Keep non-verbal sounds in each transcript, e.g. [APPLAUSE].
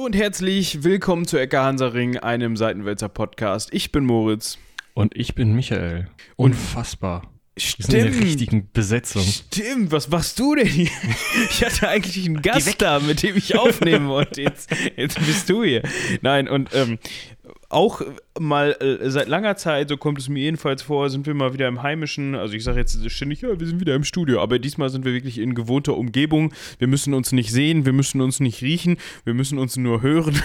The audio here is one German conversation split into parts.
Hallo und herzlich willkommen zu Ecke Hansaring, einem Seitenwälzer Podcast. Ich bin Moritz. Und ich bin Michael. Unfassbar. Stimmt. In der richtigen Besetzung. Stimmt, was machst du denn hier? Ich hatte eigentlich einen Gast da, mit dem ich aufnehmen wollte. Jetzt, jetzt bist du hier. Nein, und ähm, auch mal äh, seit langer Zeit, so kommt es mir jedenfalls vor, sind wir mal wieder im Heimischen. Also ich sage jetzt ständig, ja, wir sind wieder im Studio, aber diesmal sind wir wirklich in gewohnter Umgebung. Wir müssen uns nicht sehen, wir müssen uns nicht riechen, wir müssen uns nur hören.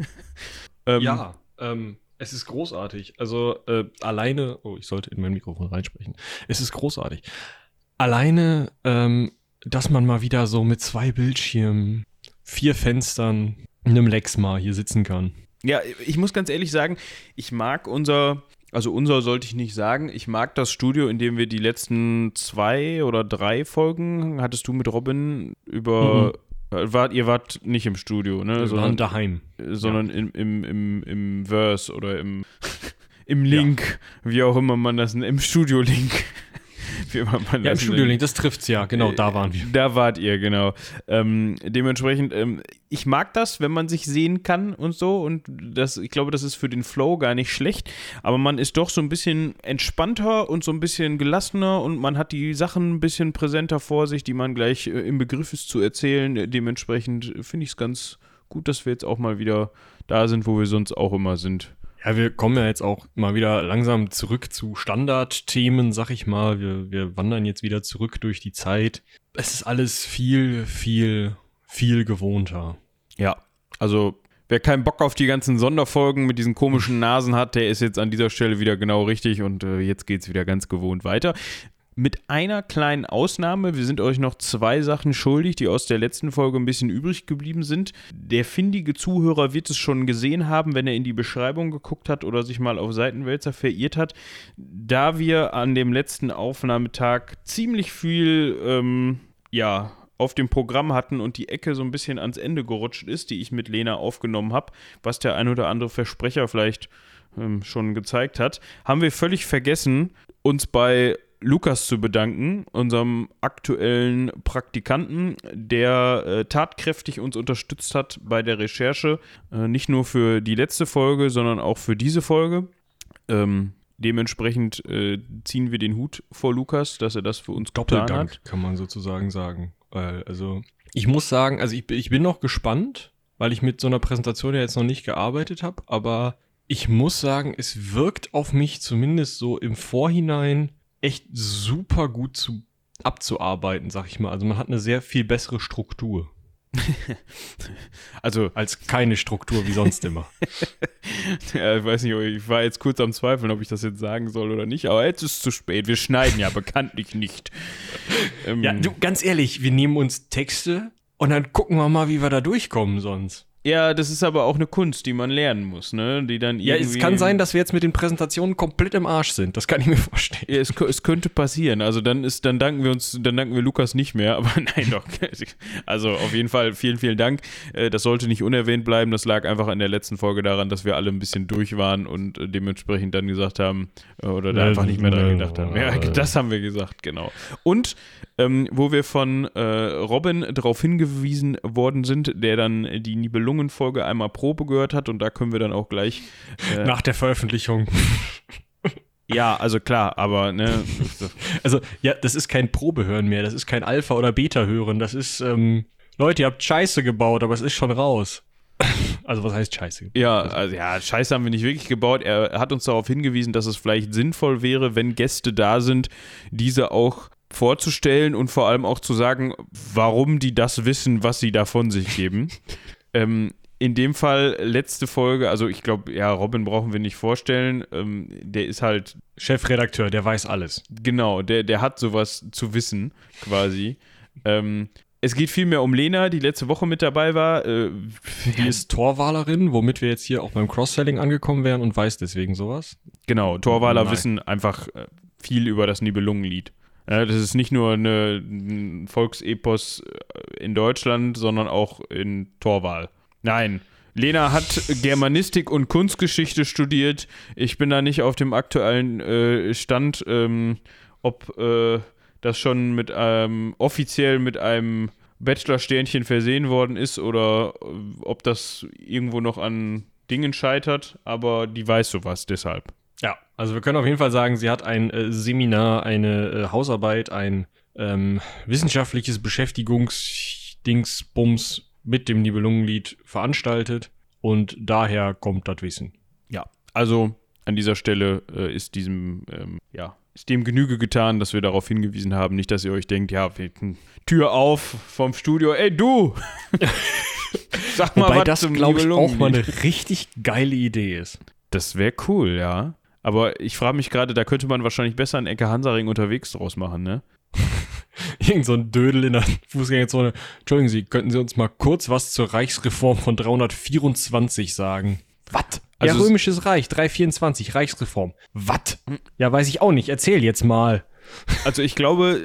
[LAUGHS] ähm, ja, ähm, es ist großartig. Also äh, alleine, oh, ich sollte in mein Mikrofon reinsprechen. Es ist großartig. Alleine, ähm, dass man mal wieder so mit zwei Bildschirmen, vier Fenstern, einem Lexma hier sitzen kann. Ja, ich muss ganz ehrlich sagen, ich mag unser, also unser sollte ich nicht sagen, ich mag das Studio, in dem wir die letzten zwei oder drei Folgen, hattest du mit Robin über, mhm. Wart, ihr wart nicht im Studio, ne? Wir sondern, daheim. Sondern ja. im, im, im, im Verse oder im, [LAUGHS] im Link, ja. wie auch immer man das nennt, im Studio-Link. Wie immer man ja, im Studio-Link, das trifft's ja, genau, da waren wir. Da wart ihr, genau. Ähm, dementsprechend, ähm, ich mag das, wenn man sich sehen kann und so und das, ich glaube, das ist für den Flow gar nicht schlecht, aber man ist doch so ein bisschen entspannter und so ein bisschen gelassener und man hat die Sachen ein bisschen präsenter vor sich, die man gleich äh, im Begriff ist zu erzählen. Dementsprechend finde ich es ganz gut, dass wir jetzt auch mal wieder da sind, wo wir sonst auch immer sind. Ja, wir kommen ja jetzt auch mal wieder langsam zurück zu Standardthemen, sag ich mal. Wir, wir wandern jetzt wieder zurück durch die Zeit. Es ist alles viel, viel, viel gewohnter. Ja, also wer keinen Bock auf die ganzen Sonderfolgen mit diesen komischen Nasen hat, der ist jetzt an dieser Stelle wieder genau richtig und äh, jetzt es wieder ganz gewohnt weiter. Mit einer kleinen Ausnahme. Wir sind euch noch zwei Sachen schuldig, die aus der letzten Folge ein bisschen übrig geblieben sind. Der findige Zuhörer wird es schon gesehen haben, wenn er in die Beschreibung geguckt hat oder sich mal auf Seitenwälzer verirrt hat. Da wir an dem letzten Aufnahmetag ziemlich viel, ähm, ja, auf dem Programm hatten und die Ecke so ein bisschen ans Ende gerutscht ist, die ich mit Lena aufgenommen habe, was der ein oder andere Versprecher vielleicht ähm, schon gezeigt hat, haben wir völlig vergessen, uns bei Lukas zu bedanken, unserem aktuellen Praktikanten, der äh, tatkräftig uns unterstützt hat bei der Recherche. Äh, nicht nur für die letzte Folge, sondern auch für diese Folge. Ähm, dementsprechend äh, ziehen wir den Hut vor Lukas, dass er das für uns Doppeldank, getan hat. kann man sozusagen sagen. Also, ich muss sagen, also ich, ich bin noch gespannt, weil ich mit so einer Präsentation ja jetzt noch nicht gearbeitet habe, aber ich muss sagen, es wirkt auf mich zumindest so im Vorhinein echt super gut zu, abzuarbeiten, sag ich mal. Also man hat eine sehr viel bessere Struktur. [LAUGHS] also als keine Struktur wie sonst immer. [LAUGHS] ja, ich weiß nicht, ich war jetzt kurz am Zweifeln, ob ich das jetzt sagen soll oder nicht, aber jetzt ist es zu spät. Wir schneiden ja bekanntlich nicht. Ähm, ja, du, ganz ehrlich, wir nehmen uns Texte und dann gucken wir mal, wie wir da durchkommen sonst. Ja, das ist aber auch eine Kunst, die man lernen muss, ne? Die dann ja, es kann sein, dass wir jetzt mit den Präsentationen komplett im Arsch sind. Das kann ich mir [LAUGHS] vorstellen. Ja, es, es könnte passieren. Also dann ist, dann danken wir uns, dann danken wir Lukas nicht mehr. [LAUGHS] Aber nein, doch. Also auf jeden Fall vielen, vielen Dank. Äh, das sollte nicht unerwähnt bleiben. Das lag einfach in der letzten Folge daran, dass wir alle ein bisschen durch waren und äh, dementsprechend dann gesagt haben äh, oder da einfach nicht mehr dran gedacht haben. Ja, das haben wir gesagt, genau. Und ähm, wo wir von äh, Robin darauf hingewiesen worden sind, der dann die Nibelungen-Folge einmal Probe gehört hat und da können wir dann auch gleich. Äh, Nach der Veröffentlichung. [LAUGHS] Ja, also klar, aber ne. Also, ja, das ist kein Probehören mehr, das ist kein Alpha- oder Beta-Hören, das ist, ähm, Leute, ihr habt Scheiße gebaut, aber es ist schon raus. Also, was heißt Scheiße? Ja, also, ja, Scheiße haben wir nicht wirklich gebaut. Er hat uns darauf hingewiesen, dass es vielleicht sinnvoll wäre, wenn Gäste da sind, diese auch vorzustellen und vor allem auch zu sagen, warum die das wissen, was sie da von sich geben. Ähm, in dem Fall letzte Folge, also ich glaube, ja, Robin brauchen wir nicht vorstellen. Ähm, der ist halt. Chefredakteur, der weiß alles. Genau, der, der hat sowas zu wissen, quasi. Ähm, es geht vielmehr um Lena, die letzte Woche mit dabei war. Äh, die ist Torwahlerin, womit wir jetzt hier auch beim Cross-Selling angekommen wären und weiß deswegen sowas. Genau, Torwaler Nein. wissen einfach äh, viel über das Nibelungenlied. Das ist nicht nur eine, ein Volksepos äh, in Deutschland, sondern auch in Torwahl. Nein. Lena hat Germanistik und Kunstgeschichte studiert. Ich bin da nicht auf dem aktuellen äh, Stand, ähm, ob äh, das schon mit ähm, offiziell mit einem Bachelor-Sternchen versehen worden ist oder äh, ob das irgendwo noch an Dingen scheitert, aber die weiß sowas deshalb. Ja, also wir können auf jeden Fall sagen, sie hat ein äh, Seminar, eine äh, Hausarbeit, ein ähm, wissenschaftliches Beschäftigungsdingsbums mit dem Nibelungenlied veranstaltet und daher kommt das Wissen. Ja, also an dieser Stelle äh, ist diesem, ähm, ja, ist dem Genüge getan, dass wir darauf hingewiesen haben. Nicht, dass ihr euch denkt, ja, Tür auf vom Studio, ey du! [LAUGHS] Sag mal, Wobei was das, glaube ich, auch mal eine richtig geile Idee ist. Das wäre cool, ja. Aber ich frage mich gerade, da könnte man wahrscheinlich besser einen Ecke Hansaring unterwegs draus machen, ne? [LAUGHS] Irgend so ein Dödel in der Fußgängerzone. Entschuldigen Sie, könnten Sie uns mal kurz was zur Reichsreform von 324 sagen? Was? Also ja, Römisches Reich, 324, Reichsreform. Was? Ja, weiß ich auch nicht. Erzähl jetzt mal. Also ich glaube,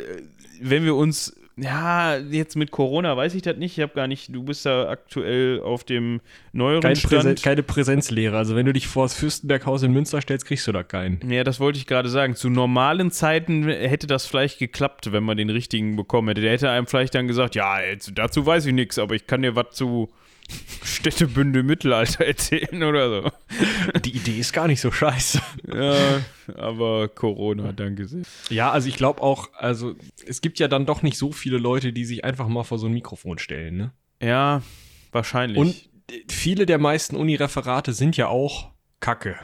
wenn wir uns ja, jetzt mit Corona weiß ich das nicht. Ich habe gar nicht, du bist da aktuell auf dem neueren Kein Stand. Präsen, keine Präsenzlehre. Also wenn du dich vor das Fürstenberghaus in Münster stellst, kriegst du da keinen. Ja, das wollte ich gerade sagen. Zu normalen Zeiten hätte das vielleicht geklappt, wenn man den richtigen bekommen hätte. Der hätte einem vielleicht dann gesagt, ja, dazu weiß ich nichts, aber ich kann dir was zu Städtebünde Mittelalter [LAUGHS] erzählen oder so. Die Idee ist gar nicht so scheiße. Ja, aber Corona, danke sehr. Ja, also ich glaube auch, also es gibt ja dann doch nicht so viele Leute, die sich einfach mal vor so ein Mikrofon stellen, ne? Ja, wahrscheinlich. Und viele der meisten Uni-Referate sind ja auch Kacke.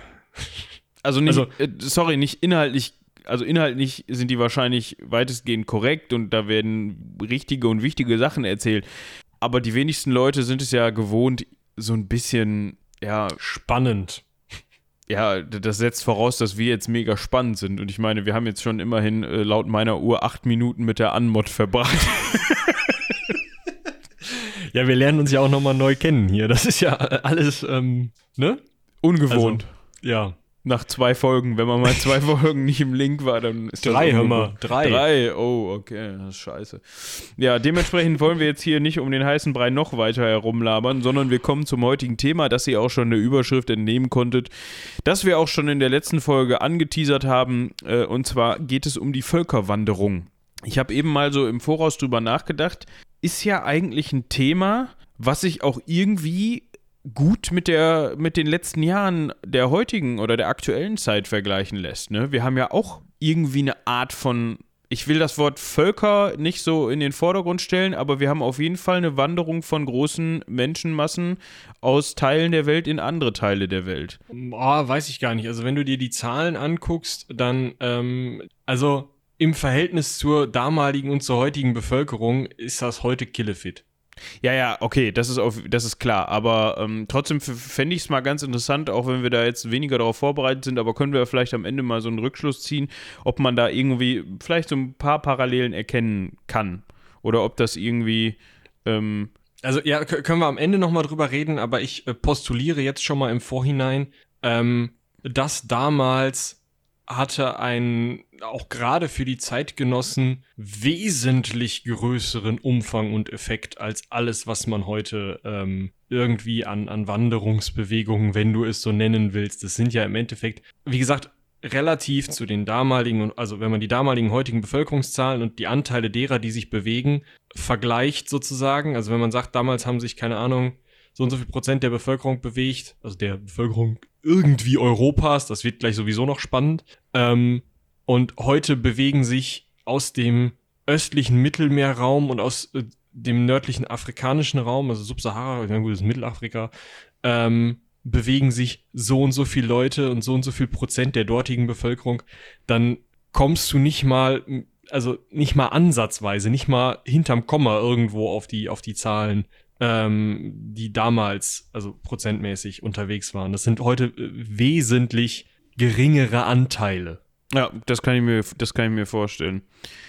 Also nicht, also, äh, sorry, nicht inhaltlich also inhaltlich sind die wahrscheinlich weitestgehend korrekt und da werden richtige und wichtige Sachen erzählt aber die wenigsten Leute sind es ja gewohnt, so ein bisschen, ja. Spannend. Ja, das setzt voraus, dass wir jetzt mega spannend sind. Und ich meine, wir haben jetzt schon immerhin äh, laut meiner Uhr acht Minuten mit der Anmod verbracht. [LAUGHS] ja, wir lernen uns ja auch nochmal neu kennen hier. Das ist ja alles, ähm, ne? Ungewohnt. Also, ja nach zwei Folgen. Wenn man mal [LAUGHS] zwei Folgen nicht im Link war, dann ist drei, das. Drei, hör mal. Drei. Drei, oh, okay, das ist scheiße. Ja, dementsprechend wollen wir jetzt hier nicht um den heißen Brei noch weiter herumlabern, sondern wir kommen zum heutigen Thema, das ihr auch schon der Überschrift entnehmen konntet, das wir auch schon in der letzten Folge angeteasert haben. Äh, und zwar geht es um die Völkerwanderung. Ich habe eben mal so im Voraus drüber nachgedacht. Ist ja eigentlich ein Thema, was sich auch irgendwie gut mit der mit den letzten Jahren der heutigen oder der aktuellen Zeit vergleichen lässt. Ne? Wir haben ja auch irgendwie eine Art von ich will das Wort Völker nicht so in den Vordergrund stellen, aber wir haben auf jeden Fall eine Wanderung von großen Menschenmassen aus Teilen der Welt in andere Teile der Welt. Boah, weiß ich gar nicht. Also wenn du dir die Zahlen anguckst, dann, ähm, also im Verhältnis zur damaligen und zur heutigen Bevölkerung ist das heute killefit. Ja, ja, okay, das ist, auf, das ist klar. Aber ähm, trotzdem fände ich es mal ganz interessant, auch wenn wir da jetzt weniger darauf vorbereitet sind, aber können wir vielleicht am Ende mal so einen Rückschluss ziehen, ob man da irgendwie vielleicht so ein paar Parallelen erkennen kann. Oder ob das irgendwie. Ähm, also, ja, können wir am Ende nochmal drüber reden, aber ich äh, postuliere jetzt schon mal im Vorhinein, ähm, dass damals hatte einen auch gerade für die Zeitgenossen wesentlich größeren Umfang und Effekt als alles, was man heute ähm, irgendwie an, an Wanderungsbewegungen, wenn du es so nennen willst. Das sind ja im Endeffekt, wie gesagt, relativ zu den damaligen, also wenn man die damaligen heutigen Bevölkerungszahlen und die Anteile derer, die sich bewegen, vergleicht sozusagen. Also wenn man sagt, damals haben sich, keine Ahnung, so und so viel Prozent der Bevölkerung bewegt, also der Bevölkerung irgendwie Europas, das wird gleich sowieso noch spannend. Ähm, und heute bewegen sich aus dem östlichen Mittelmeerraum und aus äh, dem nördlichen afrikanischen Raum, also Subsahara, ja gut, das ist Mittelafrika, ähm, bewegen sich so und so viele Leute und so und so viel Prozent der dortigen Bevölkerung, dann kommst du nicht mal, also nicht mal ansatzweise, nicht mal hinterm Komma irgendwo auf die, auf die Zahlen ähm, die damals, also prozentmäßig unterwegs waren. Das sind heute äh, wesentlich geringere Anteile. Ja, das kann ich mir, das kann ich mir vorstellen.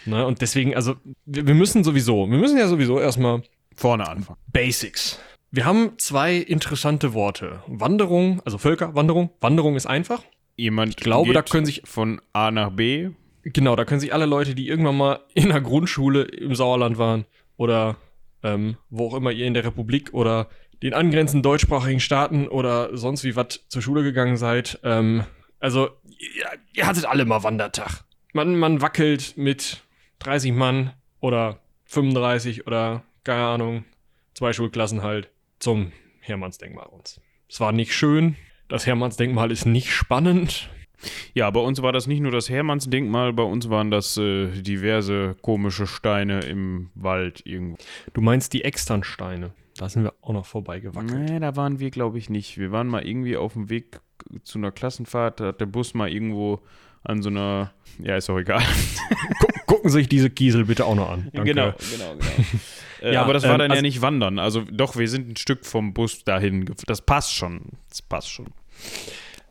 Na, und deswegen, also, wir, wir müssen sowieso, wir müssen ja sowieso erstmal vorne anfangen. Basics. Wir haben zwei interessante Worte. Wanderung, also Völkerwanderung. Wanderung ist einfach. Jemand ich glaube, da können sich von A nach B. Genau, da können sich alle Leute, die irgendwann mal in der Grundschule im Sauerland waren oder ähm, wo auch immer ihr in der Republik oder den angrenzenden deutschsprachigen Staaten oder sonst wie was zur Schule gegangen seid. Ähm, also, ihr, ihr, hattet alle mal Wandertag. Man, man wackelt mit 30 Mann oder 35 oder keine Ahnung, zwei Schulklassen halt zum Hermannsdenkmal uns. Es war nicht schön. Das Hermannsdenkmal ist nicht spannend. Ja, bei uns war das nicht nur das Hermannsdenkmal, bei uns waren das äh, diverse komische Steine im Wald irgendwo. Du meinst die Externsteine? Da sind wir auch noch vorbeigewackelt. Nee, da waren wir, glaube ich, nicht. Wir waren mal irgendwie auf dem Weg zu einer Klassenfahrt, da hat der Bus mal irgendwo an so einer, ja, ist auch egal. Gucken sich diese Kiesel bitte auch noch an. Danke. Genau, genau, genau. [LAUGHS] äh, ja, aber das war ähm, dann also, ja nicht wandern. Also doch, wir sind ein Stück vom Bus dahin. Das passt schon. Das passt schon.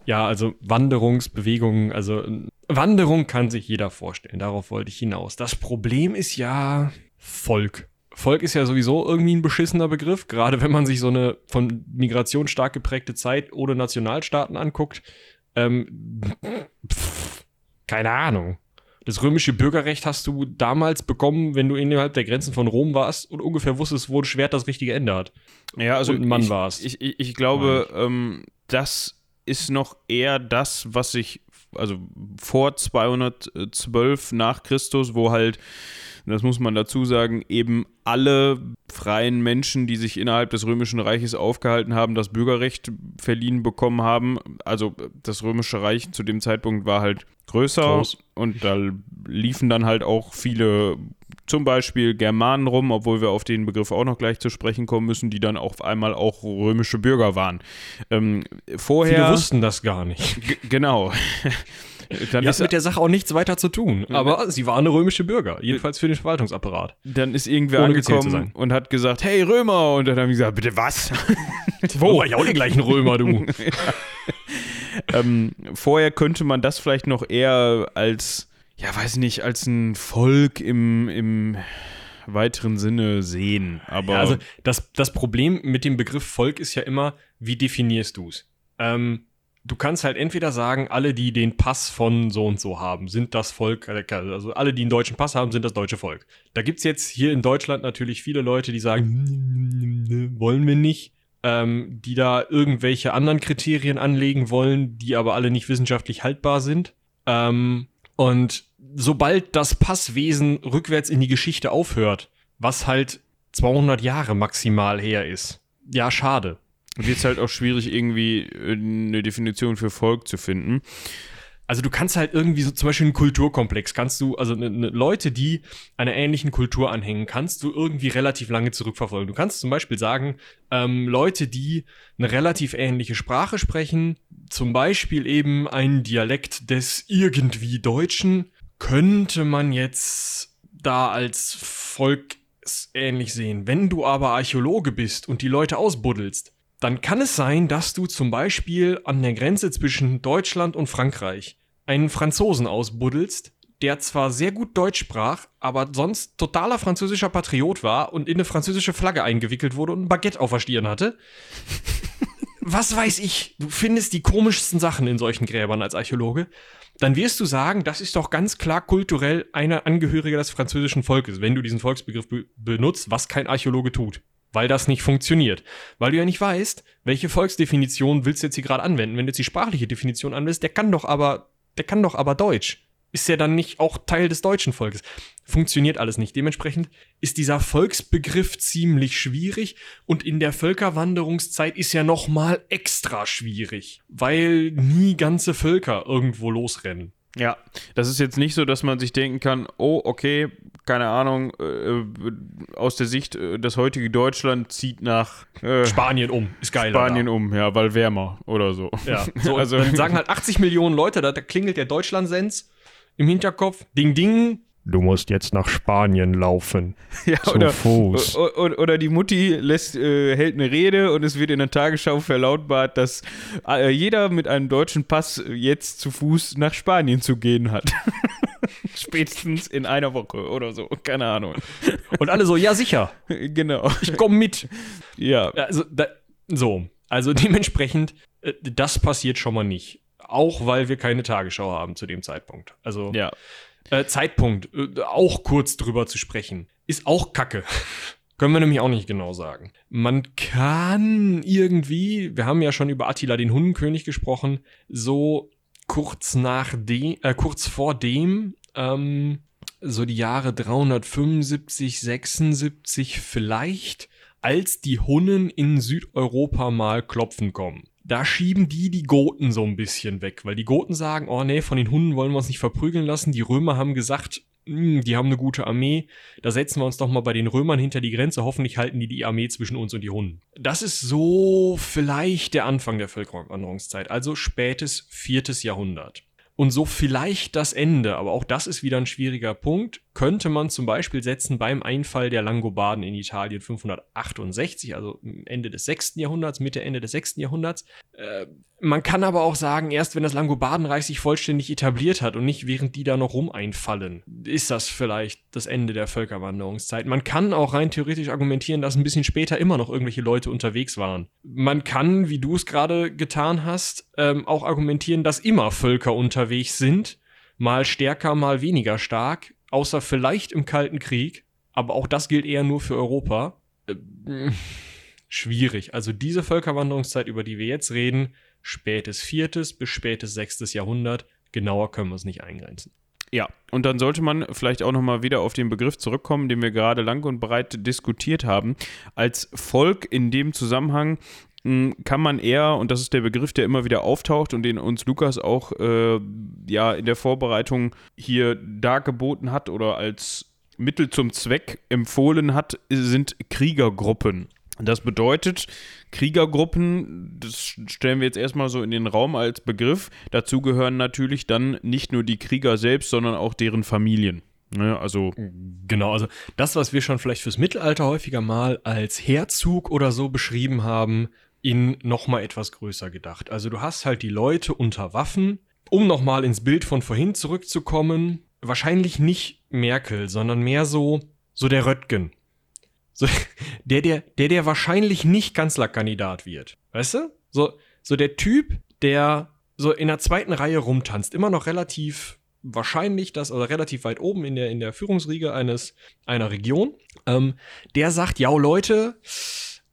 Ja, also Wanderungsbewegungen, also Wanderung kann sich jeder vorstellen. Darauf wollte ich hinaus. Das Problem ist ja Volk. Volk ist ja sowieso irgendwie ein beschissener Begriff, gerade wenn man sich so eine von Migration stark geprägte Zeit ohne Nationalstaaten anguckt. Ähm, pff, keine Ahnung. Das römische Bürgerrecht hast du damals bekommen, wenn du innerhalb der Grenzen von Rom warst und ungefähr wusstest, wo ein Schwert das richtige Ende hat. Ja, also und ein Mann ich, warst. Ich, ich, ich glaube, ähm, das ist noch eher das, was sich, also vor 212 nach Christus, wo halt das muss man dazu sagen, eben alle freien Menschen, die sich innerhalb des Römischen Reiches aufgehalten haben, das Bürgerrecht verliehen bekommen haben. Also das Römische Reich zu dem Zeitpunkt war halt größer Groß. und da liefen dann halt auch viele zum Beispiel Germanen rum, obwohl wir auf den Begriff auch noch gleich zu sprechen kommen müssen, die dann auf einmal auch römische Bürger waren. Ähm, vorher. Viele wussten das gar nicht. Genau. [LAUGHS] Dann die ist mit der Sache auch nichts weiter zu tun. Aber sie waren römische Bürger, jedenfalls für den Verwaltungsapparat. Dann ist irgendwer Ohne angekommen und hat gesagt, hey Römer, und dann haben die gesagt, bitte was? [LAUGHS] Wo? Oh, ich auch die gleichen Römer, du. [LAUGHS] ähm, vorher könnte man das vielleicht noch eher als, ja, weiß nicht, als ein Volk im, im weiteren Sinne sehen. Aber ja, also das, das Problem mit dem Begriff Volk ist ja immer, wie definierst du es? Ähm, du kannst halt entweder sagen, alle, die den Pass von so und so haben, sind das Volk, also alle, die einen deutschen Pass haben, sind das deutsche Volk. Da gibt es jetzt hier in Deutschland natürlich viele Leute, die sagen, [LAUGHS] wollen wir nicht, ähm, die da irgendwelche anderen Kriterien anlegen wollen, die aber alle nicht wissenschaftlich haltbar sind. Ähm, und sobald das Passwesen rückwärts in die Geschichte aufhört, was halt 200 Jahre maximal her ist, ja, schade wird es halt auch schwierig, irgendwie äh, eine Definition für Volk zu finden. Also du kannst halt irgendwie so zum Beispiel einen Kulturkomplex, kannst du, also ne, ne, Leute, die einer ähnlichen Kultur anhängen, kannst du irgendwie relativ lange zurückverfolgen. Du kannst zum Beispiel sagen, ähm, Leute, die eine relativ ähnliche Sprache sprechen, zum Beispiel eben einen Dialekt des irgendwie Deutschen, könnte man jetzt da als Volk ähnlich sehen. Wenn du aber Archäologe bist und die Leute ausbuddelst, dann kann es sein, dass du zum Beispiel an der Grenze zwischen Deutschland und Frankreich einen Franzosen ausbuddelst, der zwar sehr gut Deutsch sprach, aber sonst totaler französischer Patriot war und in eine französische Flagge eingewickelt wurde und ein Baguette auf der Stirn hatte. Was weiß ich, du findest die komischsten Sachen in solchen Gräbern als Archäologe. Dann wirst du sagen, das ist doch ganz klar kulturell einer Angehöriger des französischen Volkes, wenn du diesen Volksbegriff be benutzt, was kein Archäologe tut weil das nicht funktioniert. Weil du ja nicht weißt, welche Volksdefinition willst du jetzt hier gerade anwenden. Wenn du jetzt die sprachliche Definition anwendest, der kann doch aber, der kann doch aber Deutsch. Ist ja dann nicht auch Teil des deutschen Volkes. Funktioniert alles nicht. Dementsprechend ist dieser Volksbegriff ziemlich schwierig und in der Völkerwanderungszeit ist ja noch mal extra schwierig, weil nie ganze Völker irgendwo losrennen. Ja, das ist jetzt nicht so, dass man sich denken kann, oh, okay, keine Ahnung, äh, aus der Sicht, äh, das heutige Deutschland zieht nach äh, Spanien um. Ist geil. Spanien da. um, ja, weil wärmer oder so. Ja, [LAUGHS] so, also dann sagen halt 80 Millionen Leute, da, da klingelt der Deutschlandsens im Hinterkopf. Ding, ding, du musst jetzt nach Spanien laufen. [LAUGHS] Ja, zu oder, Fuß. Oder, oder die Mutti lässt, äh, hält eine Rede und es wird in der Tagesschau verlautbart, dass äh, jeder mit einem deutschen Pass jetzt zu Fuß nach Spanien zu gehen hat. [LAUGHS] Spätestens in einer Woche oder so, keine Ahnung. [LAUGHS] Und alle so, ja sicher. Genau. Ich komme mit. Ja. Also, da, so, also dementsprechend, äh, das passiert schon mal nicht. Auch weil wir keine Tagesschau haben zu dem Zeitpunkt. Also, ja. Äh, Zeitpunkt, äh, auch kurz drüber zu sprechen, ist auch Kacke. [LAUGHS] Können wir nämlich auch nicht genau sagen. Man kann irgendwie, wir haben ja schon über Attila den Hundenkönig gesprochen, so kurz nach dem, äh, kurz vor dem ähm, so die Jahre 375, 76 vielleicht, als die Hunnen in Südeuropa mal klopfen kommen. Da schieben die die Goten so ein bisschen weg, weil die Goten sagen, oh nee, von den Hunnen wollen wir uns nicht verprügeln lassen. Die Römer haben gesagt, hm, die haben eine gute Armee, da setzen wir uns doch mal bei den Römern hinter die Grenze, hoffentlich halten die die Armee zwischen uns und die Hunnen. Das ist so vielleicht der Anfang der Völkerwanderungszeit, also spätes viertes Jahrhundert. Und so vielleicht das Ende, aber auch das ist wieder ein schwieriger Punkt, könnte man zum Beispiel setzen beim Einfall der Langobarden in Italien 568, also Ende des 6. Jahrhunderts, Mitte, Ende des 6. Jahrhunderts. Äh, man kann aber auch sagen, erst wenn das Langobardenreich sich vollständig etabliert hat und nicht während die da noch rum einfallen, ist das vielleicht das Ende der Völkerwanderungszeit. Man kann auch rein theoretisch argumentieren, dass ein bisschen später immer noch irgendwelche Leute unterwegs waren. Man kann, wie du es gerade getan hast, ähm, auch argumentieren, dass immer Völker unterwegs sind, mal stärker, mal weniger stark außer vielleicht im Kalten Krieg, aber auch das gilt eher nur für Europa. Äh, [LAUGHS] schwierig. Also diese Völkerwanderungszeit, über die wir jetzt reden, spätes viertes bis spätes sechstes Jahrhundert, genauer können wir es nicht eingrenzen. Ja, und dann sollte man vielleicht auch nochmal wieder auf den Begriff zurückkommen, den wir gerade lang und breit diskutiert haben. Als Volk in dem Zusammenhang kann man eher, und das ist der Begriff, der immer wieder auftaucht und den uns Lukas auch äh, ja in der Vorbereitung hier dargeboten hat oder als Mittel zum Zweck empfohlen hat, sind Kriegergruppen. Das bedeutet, Kriegergruppen, das stellen wir jetzt erstmal so in den Raum als Begriff, dazu gehören natürlich dann nicht nur die Krieger selbst, sondern auch deren Familien. Ne, also genau, also das, was wir schon vielleicht fürs Mittelalter häufiger mal als Herzug oder so beschrieben haben, in nochmal etwas größer gedacht. Also du hast halt die Leute unter Waffen, um nochmal ins Bild von vorhin zurückzukommen. Wahrscheinlich nicht Merkel, sondern mehr so, so der Röttgen. So, [LAUGHS] der, der, der, der wahrscheinlich nicht Kanzlerkandidat wird. Weißt du? So, so der Typ, der so in der zweiten Reihe rumtanzt, immer noch relativ wahrscheinlich das, oder relativ weit oben in der, in der Führungsriege eines, einer Region, ähm, der sagt, ja Leute,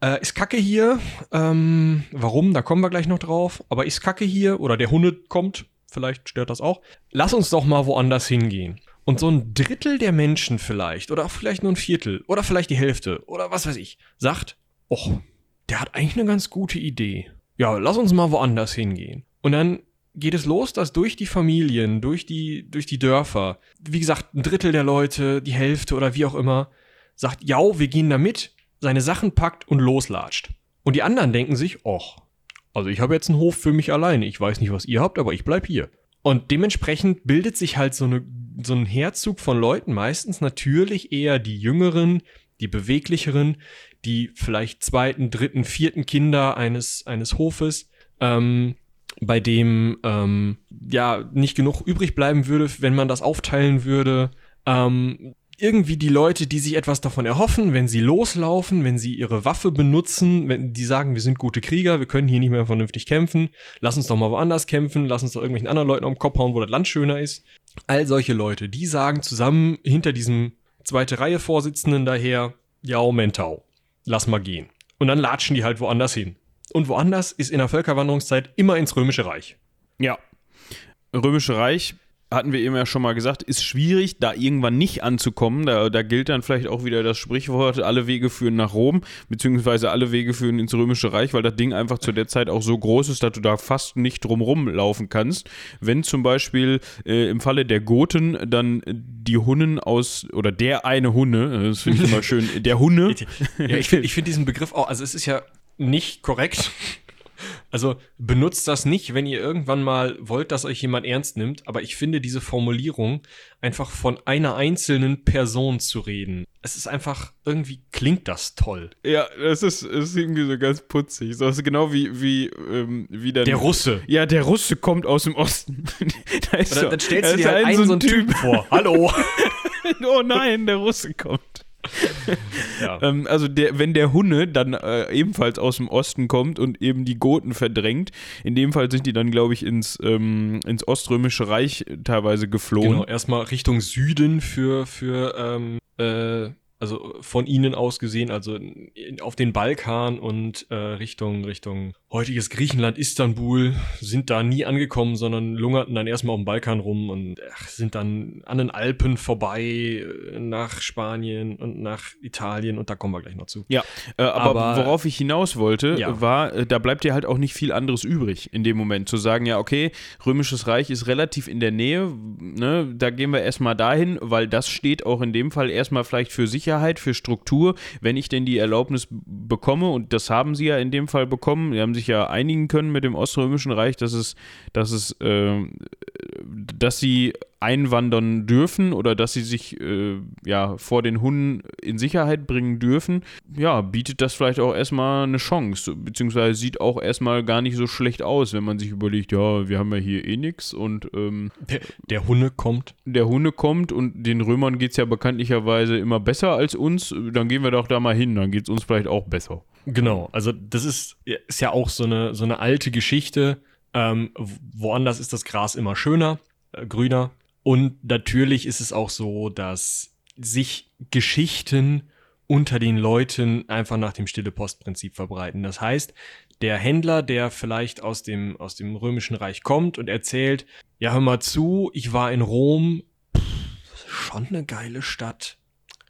äh, ist Kacke hier. Ähm, warum? Da kommen wir gleich noch drauf. Aber ist Kacke hier oder der Hunde kommt, vielleicht stört das auch. Lass uns doch mal woanders hingehen. Und so ein Drittel der Menschen vielleicht, oder vielleicht nur ein Viertel, oder vielleicht die Hälfte, oder was weiß ich, sagt, oh, der hat eigentlich eine ganz gute Idee. Ja, lass uns mal woanders hingehen. Und dann geht es los, dass durch die Familien, durch die, durch die Dörfer, wie gesagt, ein Drittel der Leute, die Hälfte oder wie auch immer, sagt, ja, wir gehen da mit, seine Sachen packt und loslatscht. Und die anderen denken sich, och, also ich habe jetzt einen Hof für mich alleine. Ich weiß nicht, was ihr habt, aber ich bleib hier. Und dementsprechend bildet sich halt so, eine, so ein Herzug von Leuten, meistens natürlich eher die Jüngeren, die Beweglicheren, die vielleicht zweiten, dritten, vierten Kinder eines, eines Hofes, ähm, bei dem ähm, ja nicht genug übrig bleiben würde, wenn man das aufteilen würde. Ähm, irgendwie die Leute, die sich etwas davon erhoffen, wenn sie loslaufen, wenn sie ihre Waffe benutzen, wenn die sagen, wir sind gute Krieger, wir können hier nicht mehr vernünftig kämpfen, lass uns doch mal woanders kämpfen, lass uns doch irgendwelchen anderen Leuten um den Kopf hauen, wo das Land schöner ist. All solche Leute, die sagen zusammen hinter diesem zweite Reihe Vorsitzenden daher, ja, Mentau, lass mal gehen. Und dann latschen die halt woanders hin. Und woanders ist in der Völkerwanderungszeit immer ins Römische Reich. Ja. Römische Reich hatten wir eben ja schon mal gesagt, ist schwierig, da irgendwann nicht anzukommen. Da, da gilt dann vielleicht auch wieder das Sprichwort, alle Wege führen nach Rom, beziehungsweise alle Wege führen ins Römische Reich, weil das Ding einfach zu der Zeit auch so groß ist, dass du da fast nicht drumrum laufen kannst. Wenn zum Beispiel äh, im Falle der Goten dann die Hunnen aus, oder der eine Hunne, das finde ich immer schön, der Hunne. [LAUGHS] Ja, ich finde ich find diesen Begriff auch, also es ist ja nicht korrekt. Also benutzt das nicht, wenn ihr irgendwann mal wollt, dass euch jemand ernst nimmt, aber ich finde diese Formulierung einfach von einer einzelnen Person zu reden. Es ist einfach, irgendwie klingt das toll. Ja, das ist, ist irgendwie so ganz putzig. So, ist genau wie, wie, ähm, wie dann. Der Russe. Ja, der Russe kommt aus dem Osten. [LAUGHS] da ist so, dann stellst du dir halt einen so einen Typ vor. Hallo. [LAUGHS] oh nein, der Russe kommt. Ja. ähm, also der, wenn der Hunne dann äh, ebenfalls aus dem Osten kommt und eben die Goten verdrängt, in dem Fall sind die dann, glaube ich, ins, ähm, ins Oströmische Reich teilweise geflohen. Genau, erstmal Richtung Süden für, für ähm, äh, also von ihnen aus gesehen, also auf den Balkan und äh, Richtung, Richtung heutiges Griechenland, Istanbul, sind da nie angekommen, sondern lungerten dann erstmal auf dem Balkan rum und ach, sind dann an den Alpen vorbei äh, nach Spanien und nach Italien und da kommen wir gleich noch zu. Ja, äh, aber, aber, worauf ich hinaus wollte, ja. war, äh, da bleibt dir halt auch nicht viel anderes übrig in dem Moment. Zu sagen, ja, okay, Römisches Reich ist relativ in der Nähe, ne, da gehen wir erstmal dahin, weil das steht auch in dem Fall erstmal vielleicht für Sicherheit, für Struktur, wenn ich denn die Erlaubnis bekomme, und das haben sie ja in dem Fall bekommen, sie haben sich ja einigen können mit dem Oströmischen Reich, dass es, dass es, äh, dass sie einwandern dürfen oder dass sie sich äh, ja vor den Hunden in Sicherheit bringen dürfen, ja, bietet das vielleicht auch erstmal eine Chance, beziehungsweise sieht auch erstmal gar nicht so schlecht aus, wenn man sich überlegt, ja, wir haben ja hier eh nichts und ähm, der, der Hunde kommt. Der Hunde kommt und den Römern geht es ja bekanntlicherweise immer besser als uns, dann gehen wir doch da mal hin, dann geht es uns vielleicht auch besser. Genau, also das ist, ist ja auch so eine, so eine alte Geschichte. Ähm, woanders ist das Gras immer schöner, äh, grüner, und natürlich ist es auch so, dass sich Geschichten unter den Leuten einfach nach dem Stille Postprinzip verbreiten. Das heißt, der Händler, der vielleicht aus dem, aus dem Römischen Reich kommt und erzählt, ja, hör mal zu, ich war in Rom, pff, schon eine geile Stadt.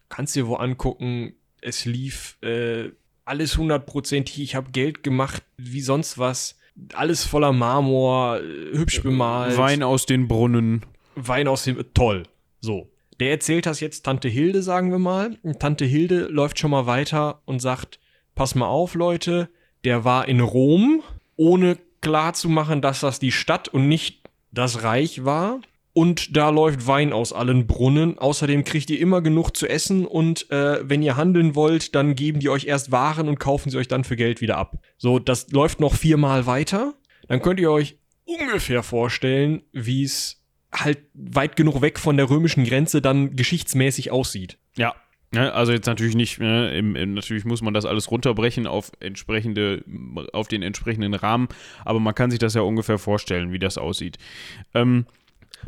Kannst dir wo angucken, es lief äh, alles hundertprozentig, ich habe Geld gemacht wie sonst was, alles voller Marmor, äh, hübsch bemalt. Wein aus den Brunnen. Wein aus dem. Toll. So. Der erzählt das jetzt Tante Hilde, sagen wir mal. Und Tante Hilde läuft schon mal weiter und sagt: Pass mal auf, Leute, der war in Rom, ohne klar zu machen, dass das die Stadt und nicht das Reich war. Und da läuft Wein aus allen Brunnen. Außerdem kriegt ihr immer genug zu essen und äh, wenn ihr handeln wollt, dann geben die euch erst Waren und kaufen sie euch dann für Geld wieder ab. So, das läuft noch viermal weiter. Dann könnt ihr euch ungefähr vorstellen, wie es halt weit genug weg von der römischen Grenze dann geschichtsmäßig aussieht. Ja. Ja, also jetzt natürlich nicht, ne, im, im, natürlich muss man das alles runterbrechen auf entsprechende, auf den entsprechenden Rahmen, aber man kann sich das ja ungefähr vorstellen, wie das aussieht. Ähm,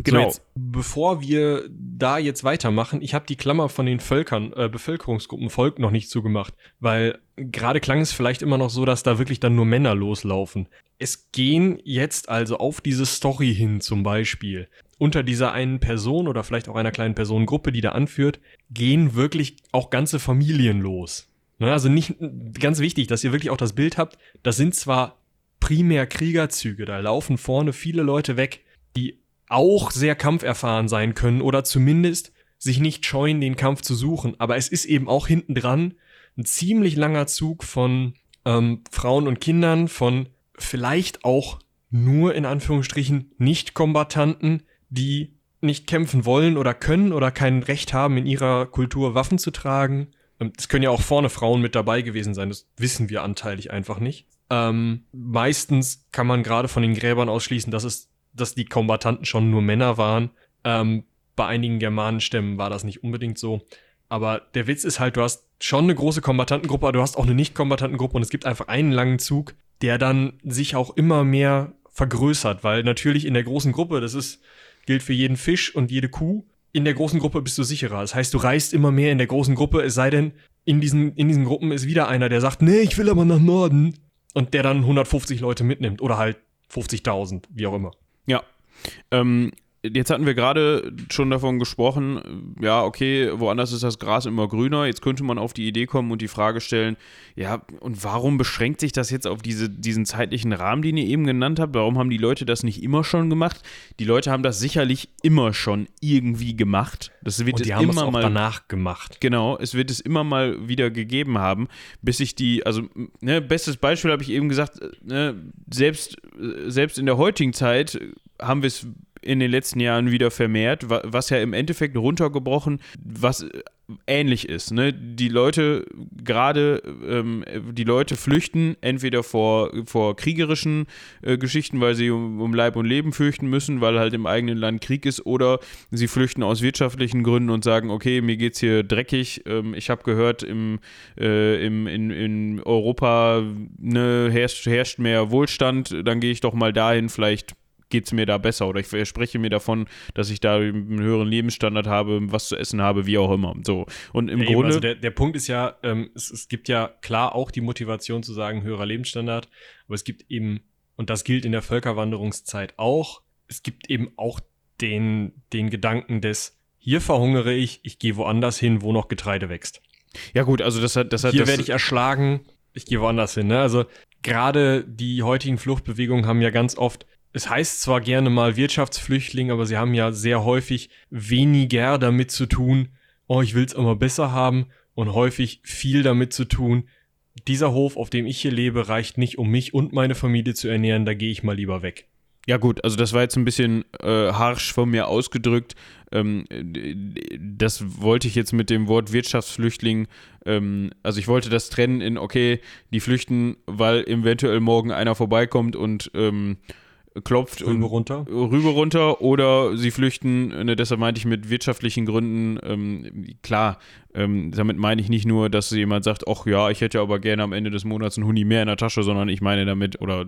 genau. So jetzt, bevor wir da jetzt weitermachen, ich habe die Klammer von den Völkern, äh, Bevölkerungsgruppen Volk noch nicht zugemacht, weil gerade klang es vielleicht immer noch so, dass da wirklich dann nur Männer loslaufen. Es gehen jetzt also auf diese Story hin zum Beispiel unter dieser einen Person oder vielleicht auch einer kleinen Personengruppe, die da anführt, gehen wirklich auch ganze Familien los. Ne, also nicht ganz wichtig, dass ihr wirklich auch das Bild habt. Das sind zwar primär Kriegerzüge, da laufen vorne viele Leute weg, die auch sehr kampferfahren sein können oder zumindest sich nicht scheuen, den Kampf zu suchen. Aber es ist eben auch hinten dran ein ziemlich langer Zug von ähm, Frauen und Kindern, von vielleicht auch nur in Anführungsstrichen Nicht-Kombatanten, die nicht kämpfen wollen oder können oder kein Recht haben, in ihrer Kultur Waffen zu tragen. Ähm, es können ja auch vorne Frauen mit dabei gewesen sein, das wissen wir anteilig einfach nicht. Ähm, meistens kann man gerade von den Gräbern ausschließen, dass es, dass die Kombatanten schon nur Männer waren. Ähm, bei einigen Germanenstämmen war das nicht unbedingt so. Aber der Witz ist halt, du hast schon eine große Kombatantengruppe, aber du hast auch eine Nicht-Kombatantengruppe und es gibt einfach einen langen Zug, der dann sich auch immer mehr vergrößert, weil natürlich in der großen Gruppe, das ist gilt für jeden Fisch und jede Kuh. In der großen Gruppe bist du sicherer. Das heißt, du reist immer mehr in der großen Gruppe, es sei denn, in diesen, in diesen Gruppen ist wieder einer, der sagt, nee, ich will aber nach Norden. Und der dann 150 Leute mitnimmt oder halt 50.000, wie auch immer. Ja. Ähm, Jetzt hatten wir gerade schon davon gesprochen, ja, okay, woanders ist das Gras immer grüner. Jetzt könnte man auf die Idee kommen und die Frage stellen, ja, und warum beschränkt sich das jetzt auf diese, diesen zeitlichen Rahmen, den ihr eben genannt habt? Warum haben die Leute das nicht immer schon gemacht? Die Leute haben das sicherlich immer schon irgendwie gemacht. Das wird und die es haben immer es auch mal danach gemacht. Genau, es wird es immer mal wieder gegeben haben, bis sich die, also, ne, bestes Beispiel habe ich eben gesagt, ne, selbst, selbst in der heutigen Zeit haben wir es in den letzten Jahren wieder vermehrt, was ja im Endeffekt runtergebrochen, was äh, ähnlich ist. Ne? Die Leute, gerade ähm, die Leute flüchten entweder vor, vor kriegerischen äh, Geschichten, weil sie um, um, Leib und Leben fürchten müssen, weil halt im eigenen Land Krieg ist, oder sie flüchten aus wirtschaftlichen Gründen und sagen, okay, mir geht's hier dreckig. Ähm, ich habe gehört, im, äh, im, in, in Europa ne, herrscht, herrscht mehr Wohlstand, dann gehe ich doch mal dahin, vielleicht geht es mir da besser oder ich verspreche mir davon, dass ich da einen höheren Lebensstandard habe, was zu essen habe, wie auch immer. So. Und im ja, Grunde. also der, der Punkt ist ja, ähm, es, es gibt ja klar auch die Motivation zu sagen, höherer Lebensstandard, aber es gibt eben, und das gilt in der Völkerwanderungszeit auch, es gibt eben auch den, den Gedanken des, hier verhungere ich, ich gehe woanders hin, wo noch Getreide wächst. ja, gut, also das hat. Das hat Hier werde ich erschlagen, ich gehe woanders hin. Ne? Also gerade die heutigen Fluchtbewegungen haben ja ganz oft, es heißt zwar gerne mal Wirtschaftsflüchtling, aber sie haben ja sehr häufig weniger damit zu tun, oh, ich will es immer besser haben und häufig viel damit zu tun, dieser Hof, auf dem ich hier lebe, reicht nicht, um mich und meine Familie zu ernähren, da gehe ich mal lieber weg. Ja, gut, also das war jetzt ein bisschen äh, harsch von mir ausgedrückt. Ähm, das wollte ich jetzt mit dem Wort Wirtschaftsflüchtling, ähm, also ich wollte das trennen in, okay, die flüchten, weil eventuell morgen einer vorbeikommt und ähm, klopft und Rüber runter. rüber runter oder sie flüchten, ne, deshalb meinte ich mit wirtschaftlichen Gründen, ähm, klar, ähm, damit meine ich nicht nur, dass jemand sagt, ach ja, ich hätte aber gerne am Ende des Monats einen Huni mehr in der Tasche, sondern ich meine damit, oder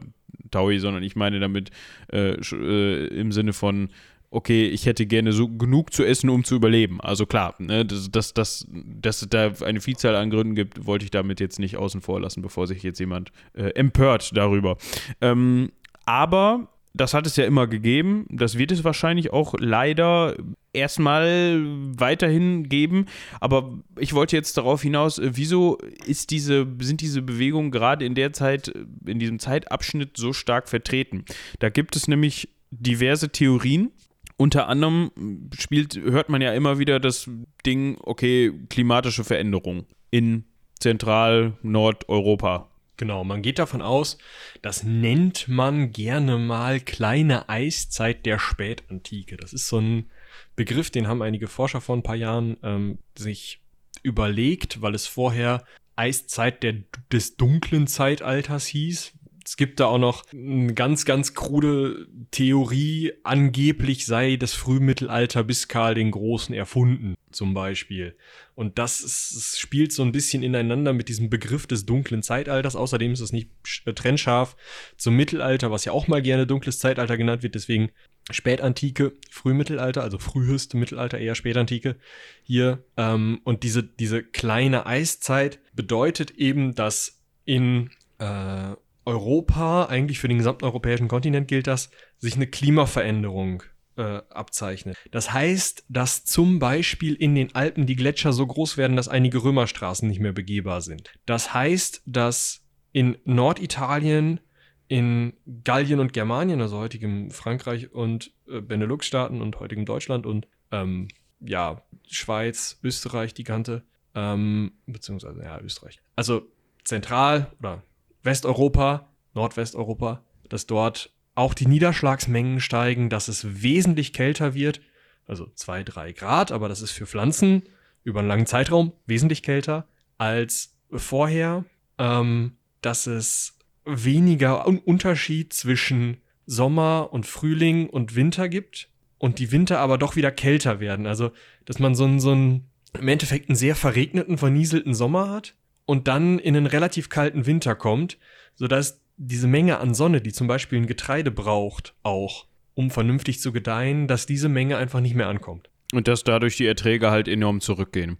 Taui, sondern ich meine damit äh, äh, im Sinne von, okay, ich hätte gerne so genug zu essen, um zu überleben. Also klar, ne, dass, dass, dass, dass es da eine Vielzahl an Gründen gibt, wollte ich damit jetzt nicht außen vor lassen, bevor sich jetzt jemand äh, empört darüber. Ähm, aber das hat es ja immer gegeben. Das wird es wahrscheinlich auch leider erstmal weiterhin geben. Aber ich wollte jetzt darauf hinaus, äh, wieso ist diese, sind diese Bewegungen gerade in der Zeit, äh, in diesem Zeitabschnitt so stark vertreten? Da gibt es nämlich diverse Theorien. Unter anderem spielt, hört man ja immer wieder das Ding, okay, klimatische Veränderung in Zentral-Nordeuropa. Genau, man geht davon aus, das nennt man gerne mal kleine Eiszeit der Spätantike. Das ist so ein Begriff, den haben einige Forscher vor ein paar Jahren ähm, sich überlegt, weil es vorher Eiszeit der, des dunklen Zeitalters hieß. Es gibt da auch noch eine ganz, ganz krude Theorie, angeblich sei das Frühmittelalter bis Karl den Großen erfunden, zum Beispiel. Und das ist, es spielt so ein bisschen ineinander mit diesem Begriff des dunklen Zeitalters. Außerdem ist es nicht sch- trennscharf zum Mittelalter, was ja auch mal gerne dunkles Zeitalter genannt wird. Deswegen Spätantike, Frühmittelalter, also früheste Mittelalter, eher Spätantike hier. Ähm, und diese, diese kleine Eiszeit bedeutet eben, dass in äh, Europa, eigentlich für den gesamten europäischen Kontinent gilt das, sich eine Klimaveränderung äh, abzeichnet. Das heißt, dass zum Beispiel in den Alpen die Gletscher so groß werden, dass einige Römerstraßen nicht mehr begehbar sind. Das heißt, dass in Norditalien, in Gallien und Germanien, also heutigem Frankreich und äh, Benelux-Staaten und heutigem Deutschland und ähm, ja, Schweiz, Österreich, die Kante, ähm, beziehungsweise ja, Österreich. Also Zentral- oder Westeuropa, Nordwesteuropa, dass dort auch die Niederschlagsmengen steigen, dass es wesentlich kälter wird, also zwei, drei Grad, aber das ist für Pflanzen über einen langen Zeitraum wesentlich kälter als vorher, ähm, dass es weniger Un Unterschied zwischen Sommer und Frühling und Winter gibt und die Winter aber doch wieder kälter werden. Also, dass man so so einen im Endeffekt einen sehr verregneten, vernieselten Sommer hat und dann in einen relativ kalten Winter kommt, sodass diese Menge an Sonne, die zum Beispiel ein Getreide braucht, auch, um vernünftig zu gedeihen, dass diese Menge einfach nicht mehr ankommt. Und dass dadurch die Erträge halt enorm zurückgehen.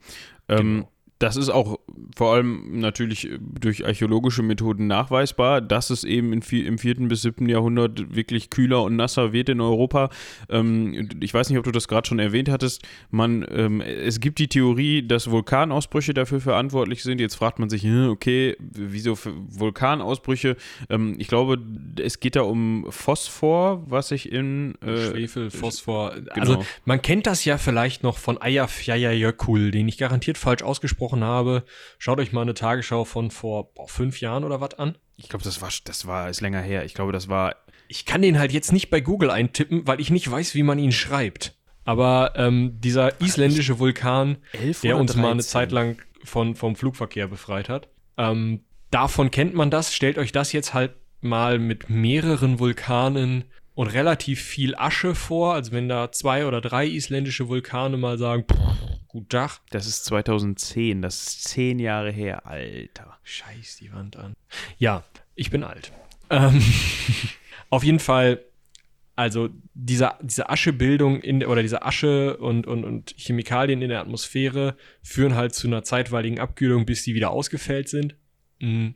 Ähm, Genau. Das ist auch vor allem natürlich durch archäologische Methoden nachweisbar, dass es eben vi- im 4. bis 7. Jahrhundert wirklich kühler und nasser wird in Europa. Ähm, ich weiß nicht, ob du das gerade schon erwähnt hattest. Man, ähm, es gibt die Theorie, dass Vulkanausbrüche dafür verantwortlich sind. Jetzt fragt man sich, hm, okay, wieso Vulkanausbrüche? Ähm, ich glaube, es geht da um Phosphor, was sich in äh, Schwefel, Phosphor. Also man kennt das ja vielleicht noch von Eyjafjallajökull, den ich garantiert falsch ausgesprochen habe. Schaut euch mal eine Tagesschau von vor boah, fünf Jahren oder was an. Ich glaube, das war, das war, ist länger her. Ich glaube, das war Ich kann den halt jetzt nicht bei Google eintippen, weil ich nicht weiß, wie man ihn schreibt. Aber ähm, dieser isländische Vulkan, 11 der uns mal eine 13. Zeit lang von, vom Flugverkehr befreit hat, ähm, davon kennt man das. Stellt euch das jetzt halt mal mit mehreren Vulkanen und relativ viel Asche vor. Also wenn da zwei oder drei isländische Vulkane mal sagen, pff, gut Dach. Das ist 2010, das ist zehn Jahre her, Alter. Scheiß die Wand an. Ja, ich bin alt. Ähm, [LAUGHS] auf jeden Fall Also diese, diese Aschebildung in, oder diese Asche und, und, und Chemikalien in der Atmosphäre führen halt zu einer zeitweiligen Abkühlung, bis die wieder ausgefällt sind. Mhm.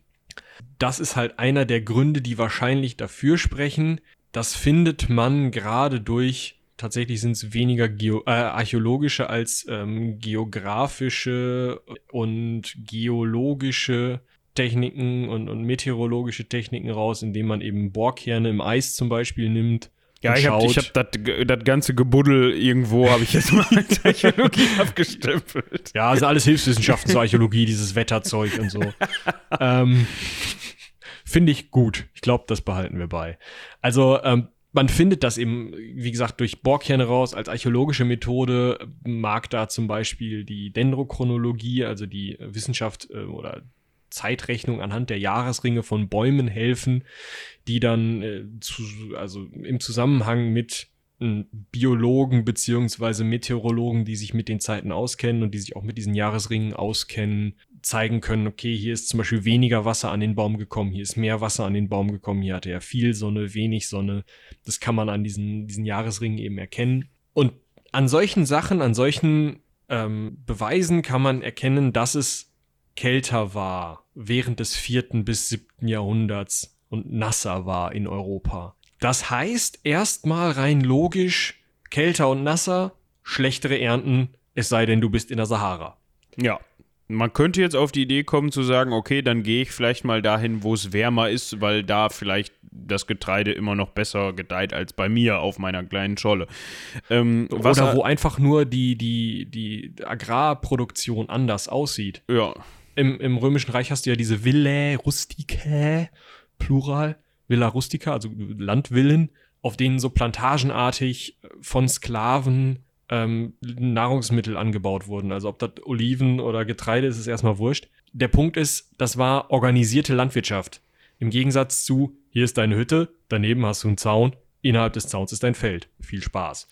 Das ist halt einer der Gründe, die wahrscheinlich dafür sprechen. Das findet man gerade durch, tatsächlich sind es weniger Geo äh, archäologische als ähm, geografische und geologische Techniken und, und meteorologische Techniken raus, indem man eben Bohrkerne im Eis zum Beispiel nimmt. Ja, ich habe hab das ganze Gebuddel irgendwo, habe ich jetzt mal als Archäologie [LAUGHS] abgestempelt. Ja, also alles Hilfswissenschaften zur Archäologie, dieses Wetterzeug und so. [LAUGHS] ähm, Finde ich gut. Ich glaube, das behalten wir bei. Also, ähm, man findet das eben, wie gesagt, durch Bohrkerne raus als archäologische Methode. Mag da zum Beispiel die Dendrochronologie, also die Wissenschaft äh, oder Zeitrechnung anhand der Jahresringe von Bäumen helfen, die dann äh, zu, also im Zusammenhang mit äh, Biologen beziehungsweise Meteorologen, die sich mit den Zeiten auskennen und die sich auch mit diesen Jahresringen auskennen, zeigen können, okay, hier ist zum Beispiel weniger Wasser an den Baum gekommen, hier ist mehr Wasser an den Baum gekommen, hier hatte er viel Sonne, wenig Sonne. Das kann man an diesen, diesen Jahresringen eben erkennen. Und an solchen Sachen, an solchen ähm, Beweisen kann man erkennen, dass es kälter war während des vierten bis siebten Jahrhunderts und nasser war in Europa. Das heißt erstmal rein logisch, kälter und nasser, schlechtere Ernten, es sei denn, du bist in der Sahara. Ja. Man könnte jetzt auf die Idee kommen zu sagen, okay, dann gehe ich vielleicht mal dahin, wo es wärmer ist, weil da vielleicht das Getreide immer noch besser gedeiht als bei mir auf meiner kleinen Scholle. Ähm, Oder wo einfach nur die, die, die Agrarproduktion anders aussieht. Ja im, im Römischen Reich hast du ja diese Villae Rusticae, Plural, Villa Rustica, also Landvillen, auf denen so plantagenartig von Sklaven ähm, Nahrungsmittel angebaut wurden. Also ob das Oliven oder Getreide ist, ist erstmal wurscht. Der Punkt ist, das war organisierte Landwirtschaft. Im Gegensatz zu, hier ist deine Hütte, daneben hast du einen Zaun, innerhalb des Zauns ist dein Feld. Viel Spaß.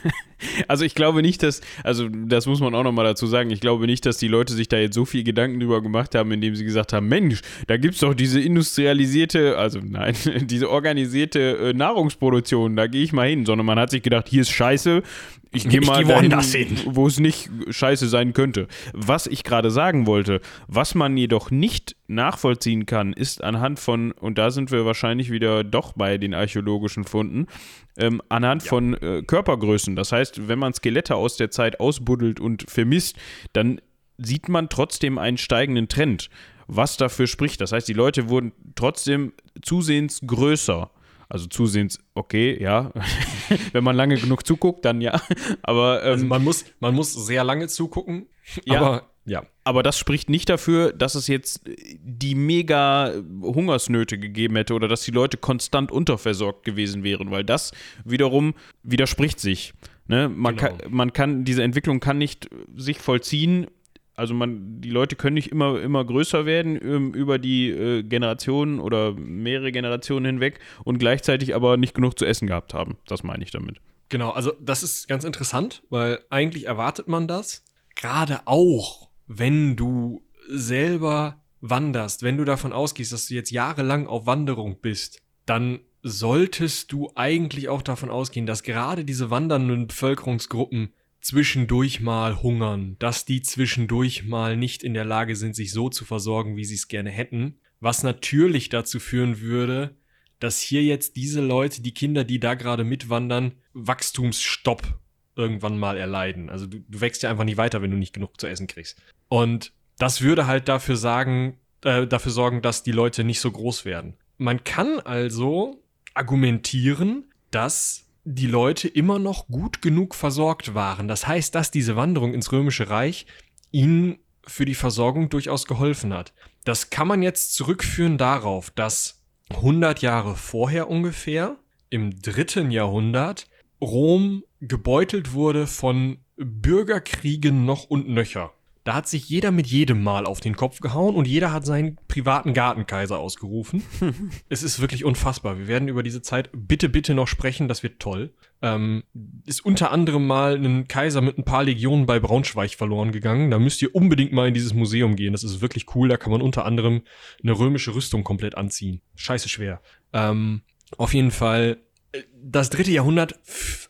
[LAUGHS] also ich glaube nicht, dass, also das muss man auch nochmal dazu sagen, ich glaube nicht, dass die Leute sich da jetzt so viel Gedanken drüber gemacht haben, indem sie gesagt haben, Mensch, da gibt es doch diese industrialisierte, also nein, [LAUGHS] diese organisierte äh, Nahrungsproduktion, da gehe ich mal hin, sondern man hat sich gedacht, hier ist scheiße, ich gehe mal dahin, hin, wo es nicht scheiße sein könnte. Was ich gerade sagen wollte, was man jedoch nicht nachvollziehen kann, ist anhand von, und da sind wir wahrscheinlich wieder doch bei den archäologischen Funden, ähm, anhand ja. von äh, Körpergrößen. Das heißt, wenn man Skelette aus der Zeit ausbuddelt und vermisst, dann sieht man trotzdem einen steigenden Trend, was dafür spricht. Das heißt, die Leute wurden trotzdem zusehends größer. Also zusehends, okay, ja. [LAUGHS] Wenn man lange genug zuguckt, dann ja. [LAUGHS] Aber ähm, also man muss, man muss sehr lange zugucken. Ja, aber ja. Aber das spricht nicht dafür, dass es jetzt die mega Hungersnöte gegeben hätte oder dass die Leute konstant unterversorgt gewesen wären, weil das wiederum widerspricht sich. Ne? Man, genau. kann, man kann, diese Entwicklung kann nicht sich vollziehen, also man, die Leute können nicht immer, immer größer werden ähm, über die äh, Generationen oder mehrere Generationen hinweg und gleichzeitig aber nicht genug zu essen gehabt haben. Das meine ich damit. Genau, also das ist ganz interessant, weil eigentlich erwartet man das. Gerade auch, wenn du selber wanderst, wenn du davon ausgehst, dass du jetzt jahrelang auf Wanderung bist, dann solltest du eigentlich auch davon ausgehen, dass gerade diese wandernden Bevölkerungsgruppen zwischendurch mal hungern, dass die zwischendurch mal nicht in der Lage sind, sich so zu versorgen, wie sie es gerne hätten, was natürlich dazu führen würde, dass hier jetzt diese Leute, die Kinder, die da gerade mitwandern, Wachstumsstopp irgendwann mal erleiden. Also du, du wächst ja einfach nicht weiter, wenn du nicht genug zu essen kriegst. Und das würde halt dafür sagen, äh, dafür sorgen, dass die Leute nicht so groß werden. Man kann also argumentieren, dass die Leute immer noch gut genug versorgt waren. Das heißt, dass diese Wanderung ins Römische Reich ihnen für die Versorgung durchaus geholfen hat. Das kann man jetzt zurückführen darauf, dass 100 Jahre vorher ungefähr, im dritten Jahrhundert, Rom gebeutelt wurde von Bürgerkriegen noch und nöcher. Da hat sich jeder mit jedem Mal auf den Kopf gehauen und jeder hat seinen privaten Gartenkaiser ausgerufen. [LAUGHS] es ist wirklich unfassbar. Wir werden über diese Zeit bitte, bitte noch sprechen. Das wird toll. Ähm, ist unter anderem mal ein Kaiser mit ein paar Legionen bei Braunschweig verloren gegangen. Da müsst ihr unbedingt mal in dieses Museum gehen. Das ist wirklich cool. Da kann man unter anderem eine römische Rüstung komplett anziehen. Scheiße schwer. Ähm, auf jeden Fall das dritte Jahrhundert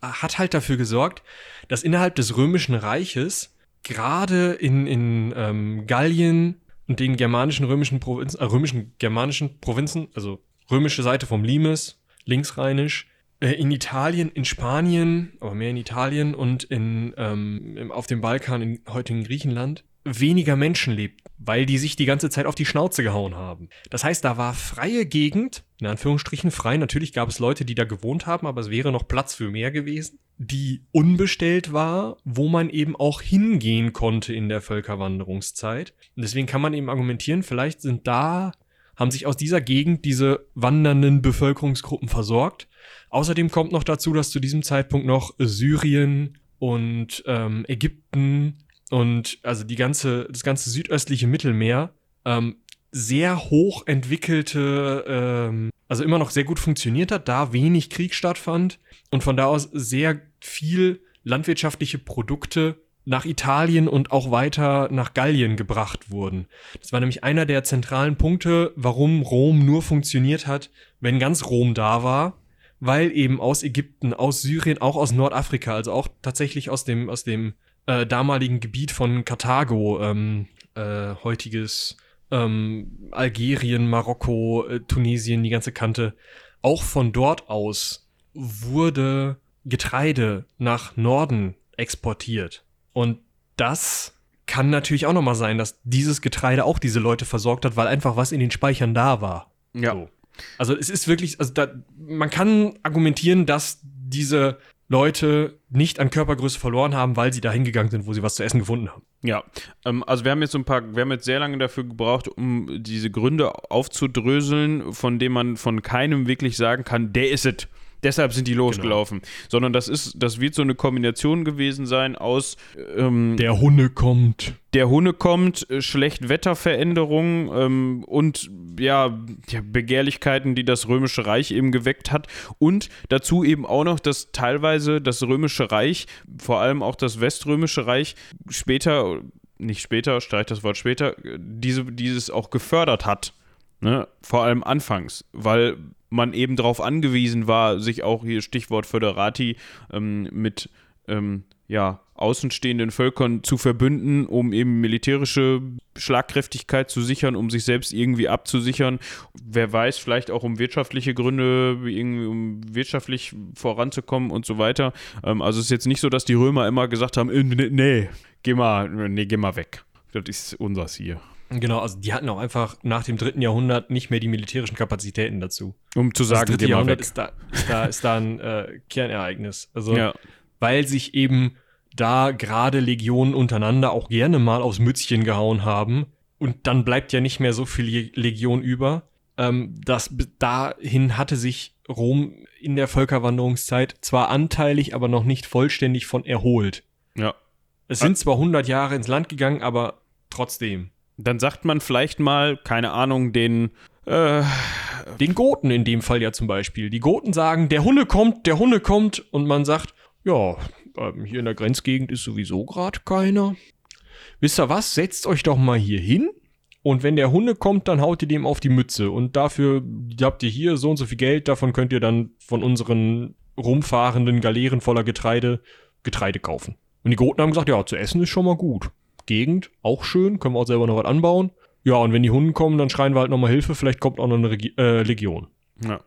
hat halt dafür gesorgt, dass innerhalb des Römischen Reiches gerade in, in ähm, Gallien und den germanischen römischen Provinzen, äh, römischen germanischen Provinzen, also römische Seite vom Limes, linksrheinisch, äh, in Italien, in Spanien, aber mehr in Italien und in, ähm, auf dem Balkan, in heutigen Griechenland, weniger Menschen lebten, weil die sich die ganze Zeit auf die Schnauze gehauen haben. Das heißt, da war freie Gegend, in Anführungsstrichen frei. Natürlich gab es Leute, die da gewohnt haben, aber es wäre noch Platz für mehr gewesen, die unbestellt war, wo man eben auch hingehen konnte in der Völkerwanderungszeit. Und deswegen kann man eben argumentieren, vielleicht sind da, haben sich aus dieser Gegend diese wandernden Bevölkerungsgruppen versorgt. Außerdem kommt noch dazu, dass zu diesem Zeitpunkt noch Syrien und ähm, Ägypten und also die ganze, das ganze südöstliche Mittelmeer ähm, sehr hoch entwickelte, ähm, also immer noch sehr gut funktioniert hat, da wenig Krieg stattfand und von da aus sehr viel landwirtschaftliche Produkte nach Italien und auch weiter nach Gallien gebracht wurden. Das war nämlich einer der zentralen Punkte, warum Rom nur funktioniert hat, wenn ganz Rom da war, weil eben aus Ägypten, aus Syrien, auch aus Nordafrika, also auch tatsächlich aus dem, aus dem äh, damaligen Gebiet von Karthago, ähm, äh, heutiges ähm, Algerien, Marokko, äh, Tunesien, die ganze Kante. Auch von dort aus wurde Getreide nach Norden exportiert. Und das kann natürlich auch nochmal sein, dass dieses Getreide auch diese Leute versorgt hat, weil einfach was in den Speichern da war. Ja. So. Also es ist wirklich, also da, man kann argumentieren, dass diese Leute nicht an Körpergröße verloren haben, weil sie da hingegangen sind, wo sie was zu essen gefunden haben. Ja, ähm, also wir haben jetzt so ein paar, wir haben jetzt sehr lange dafür gebraucht, um diese Gründe aufzudröseln, von denen man von keinem wirklich sagen kann, der ist es deshalb sind die losgelaufen. Genau. Sondern das ist, das wird so eine Kombination gewesen sein aus ähm, Der Hunde kommt. Der Hunde kommt, äh, Schlechtwetterveränderungen ähm, und ja, ja, Begehrlichkeiten, die das Römische Reich eben geweckt hat. Und dazu eben auch noch, dass teilweise das Römische Reich, vor allem auch das Weströmische Reich, später, nicht später, streich das Wort später, diese, dieses auch gefördert hat. Ne? Vor allem anfangs, weil man eben darauf angewiesen war, sich auch hier Stichwort Föderati ähm, mit ähm, ja, außenstehenden Völkern zu verbünden, um eben militärische Schlagkräftigkeit zu sichern, um sich selbst irgendwie abzusichern. Wer weiß, vielleicht auch um wirtschaftliche Gründe, irgendwie um wirtschaftlich voranzukommen und so weiter. Ähm, also es ist jetzt nicht so, dass die Römer immer gesagt haben, nee, nee, geh mal, nee, geh mal weg. Das ist unseres hier. Genau, also die hatten auch einfach nach dem dritten Jahrhundert nicht mehr die militärischen Kapazitäten dazu. Um zu sagen, das dritte Jahrhundert ist da, ist da, ist da ein äh, Kernereignis. Also, ja. weil sich eben da gerade Legionen untereinander auch gerne mal aufs Mützchen gehauen haben und dann bleibt ja nicht mehr so viel Legion über. Ähm, das, dahin hatte sich Rom in der Völkerwanderungszeit zwar anteilig, aber noch nicht vollständig von erholt. Ja. Es sind zwar 100 Jahre ins Land gegangen, aber trotzdem. Dann sagt man vielleicht mal, keine Ahnung, den. Äh, den Goten in dem Fall ja zum Beispiel. Die Goten sagen, der Hunde kommt, der Hunde kommt. Und man sagt, ja, ähm, hier in der Grenzgegend ist sowieso gerade keiner. Wisst ihr was? Setzt euch doch mal hier hin. Und wenn der Hunde kommt, dann haut ihr dem auf die Mütze. Und dafür habt ihr hier so und so viel Geld. Davon könnt ihr dann von unseren rumfahrenden Galeeren voller Getreide Getreide kaufen. Und die Goten haben gesagt, ja, zu essen ist schon mal gut. Gegend, auch schön, können wir auch selber noch was anbauen. Ja, und wenn die Hunde kommen, dann schreien wir halt nochmal Hilfe, vielleicht kommt auch noch eine Regi äh, Legion. Ja.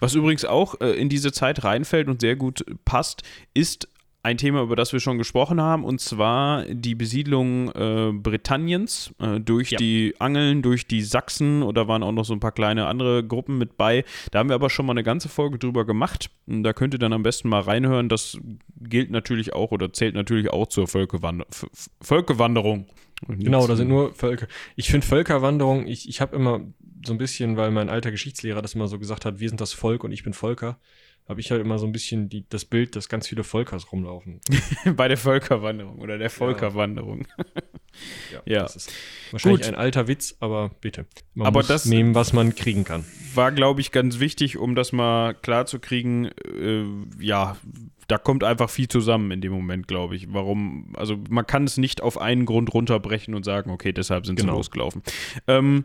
Was übrigens auch äh, in diese Zeit reinfällt und sehr gut passt, ist ein Thema, über das wir schon gesprochen haben, und zwar die Besiedlung äh, Britanniens äh, durch ja. die Angeln, durch die Sachsen oder waren auch noch so ein paar kleine andere Gruppen mit bei. Da haben wir aber schon mal eine ganze Folge drüber gemacht. Und da könnt ihr dann am besten mal reinhören. Das gilt natürlich auch oder zählt natürlich auch zur Völkerwander Völkerwanderung. Genau, da sind nur Völker. Ich finde Völkerwanderung, ich, ich habe immer so ein bisschen, weil mein alter Geschichtslehrer das immer so gesagt hat, wir sind das Volk und ich bin Volker habe ich halt immer so ein bisschen die, das Bild, dass ganz viele Volkers rumlaufen. [LAUGHS] Bei der Völkerwanderung oder der Volkerwanderung. Ja, [LAUGHS] ja. das ist wahrscheinlich Gut. ein alter Witz, aber bitte. Man aber muss das nehmen, was man kriegen kann. War, glaube ich, ganz wichtig, um das mal klar zu kriegen. Äh, ja, da kommt einfach viel zusammen in dem Moment, glaube ich. Warum, also man kann es nicht auf einen Grund runterbrechen und sagen, okay, deshalb sind genau. sie losgelaufen. Ähm,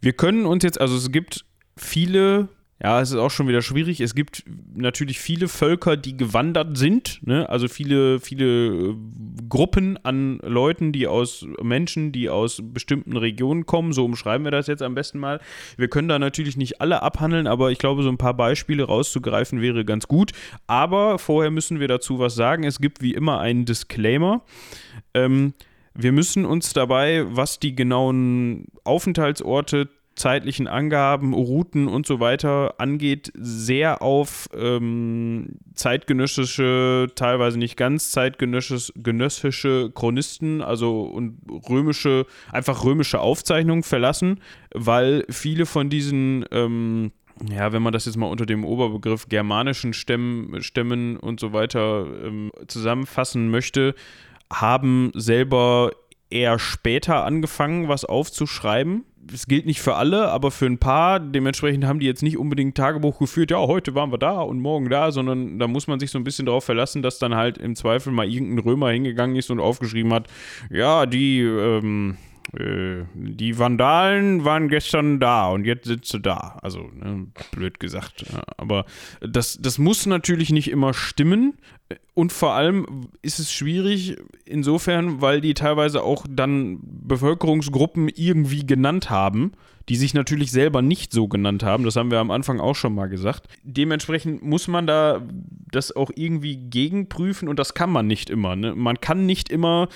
wir können uns jetzt, also es gibt viele ja, es ist auch schon wieder schwierig. Es gibt natürlich viele Völker, die gewandert sind, ne? also viele, viele äh, Gruppen an Leuten, die aus Menschen, die aus bestimmten Regionen kommen. So umschreiben wir das jetzt am besten mal. Wir können da natürlich nicht alle abhandeln, aber ich glaube, so ein paar Beispiele rauszugreifen wäre ganz gut. Aber vorher müssen wir dazu was sagen. Es gibt wie immer einen Disclaimer. Ähm, wir müssen uns dabei, was die genauen Aufenthaltsorte zeitlichen Angaben, Routen und so weiter angeht, sehr auf ähm, zeitgenössische, teilweise nicht ganz zeitgenössische Chronisten, also und römische, einfach römische Aufzeichnungen verlassen, weil viele von diesen ähm, ja, wenn man das jetzt mal unter dem Oberbegriff germanischen Stämmen, Stämmen und so weiter ähm, zusammenfassen möchte, haben selber eher später angefangen, was aufzuschreiben. Es gilt nicht für alle, aber für ein paar. Dementsprechend haben die jetzt nicht unbedingt Tagebuch geführt, ja, heute waren wir da und morgen da, sondern da muss man sich so ein bisschen darauf verlassen, dass dann halt im Zweifel mal irgendein Römer hingegangen ist und aufgeschrieben hat, ja, die, ähm, äh, die Vandalen waren gestern da und jetzt sitzt du da. Also, ne, blöd gesagt. Aber das, das muss natürlich nicht immer stimmen. Und vor allem ist es schwierig insofern, weil die teilweise auch dann Bevölkerungsgruppen irgendwie genannt haben, die sich natürlich selber nicht so genannt haben. Das haben wir am Anfang auch schon mal gesagt. Dementsprechend muss man da das auch irgendwie gegenprüfen und das kann man nicht immer. Ne? Man kann nicht immer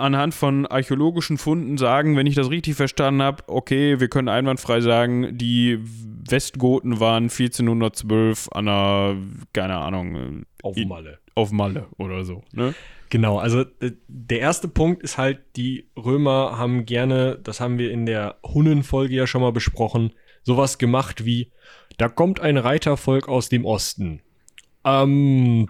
anhand von archäologischen Funden sagen, wenn ich das richtig verstanden habe, okay, wir können einwandfrei sagen, die Westgoten waren 1412 an einer, keine Ahnung. Auf Malle. Auf Malle oder so, ne? Genau, also äh, der erste Punkt ist halt, die Römer haben gerne, das haben wir in der Hunnenfolge ja schon mal besprochen, sowas gemacht wie, da kommt ein Reitervolk aus dem Osten. Ähm,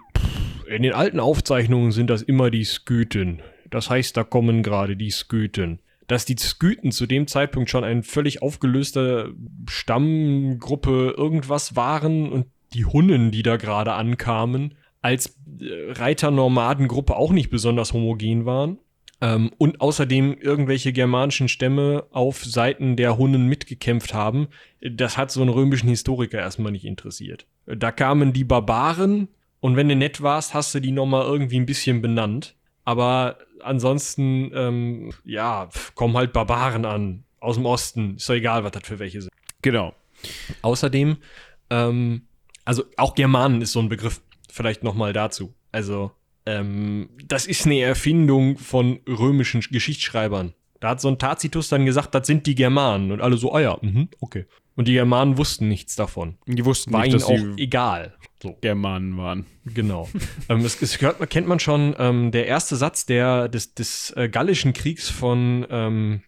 in den alten Aufzeichnungen sind das immer die Skythen. Das heißt, da kommen gerade die Skythen. Dass die Skythen zu dem Zeitpunkt schon eine völlig aufgelöste Stammgruppe irgendwas waren und die Hunnen, die da gerade ankamen, als äh, Reiter-Nomadengruppe auch nicht besonders homogen waren. Ähm, und außerdem irgendwelche germanischen Stämme auf Seiten der Hunnen mitgekämpft haben, das hat so einen römischen Historiker erstmal nicht interessiert. Da kamen die Barbaren und wenn du nett warst, hast du die nochmal irgendwie ein bisschen benannt. Aber ansonsten, ähm, ja, kommen halt Barbaren an. Aus dem Osten. Ist doch egal, was das für welche sind. Genau. Außerdem, ähm, also auch Germanen ist so ein Begriff. Vielleicht nochmal dazu. Also, ähm, das ist eine Erfindung von römischen Geschichtsschreibern. Da hat so ein Tacitus dann gesagt, das sind die Germanen. Und alle so, ah ja, mh, okay. Und die Germanen wussten nichts davon. Die wussten War nicht, ihnen dass auch egal. So. Germanen waren. Genau. ähm, es, es hört, kennt man schon, ähm, der erste Satz der, des, des äh, Gallischen Kriegs von ähm,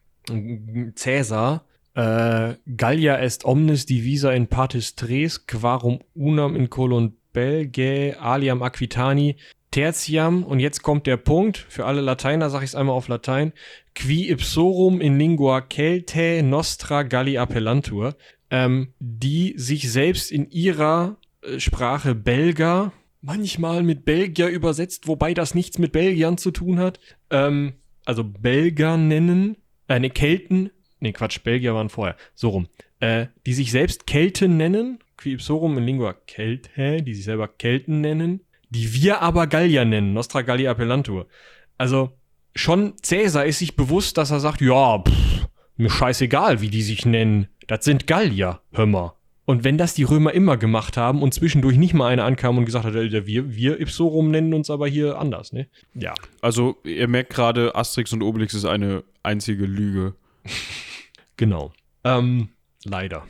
Caesar. Äh, Gallia est omnis divisa in partis tres, quarum unam in colon belgae, aliam aquitani, tertiam. Und jetzt kommt der Punkt. Für alle Lateiner sage ich es einmal auf Latein. Qui ipsorum in lingua Celtae nostra Galli appellantur. Ähm, die sich selbst in ihrer Sprache Belga, manchmal mit Belgier übersetzt, wobei das nichts mit Belgiern zu tun hat, ähm, also Belger nennen, äh, ne, Kelten, ne Quatsch, Belgier waren vorher, so rum, äh, die sich selbst Kelten nennen, qui ipsorum in lingua Keltae, die sich selber Kelten nennen, die wir aber Gallier nennen, Nostra Gallia Appellantur. Also, schon Cäsar ist sich bewusst, dass er sagt, ja, pff, mir scheißegal, wie die sich nennen, das sind Gallier, hör mal. Und wenn das die Römer immer gemacht haben und zwischendurch nicht mal einer ankam und gesagt hat, wir, wir Ipsorum nennen uns aber hier anders, ne? Ja. Also, ihr merkt gerade, Asterix und Obelix ist eine einzige Lüge. [LAUGHS] Genau. Ähm, leider.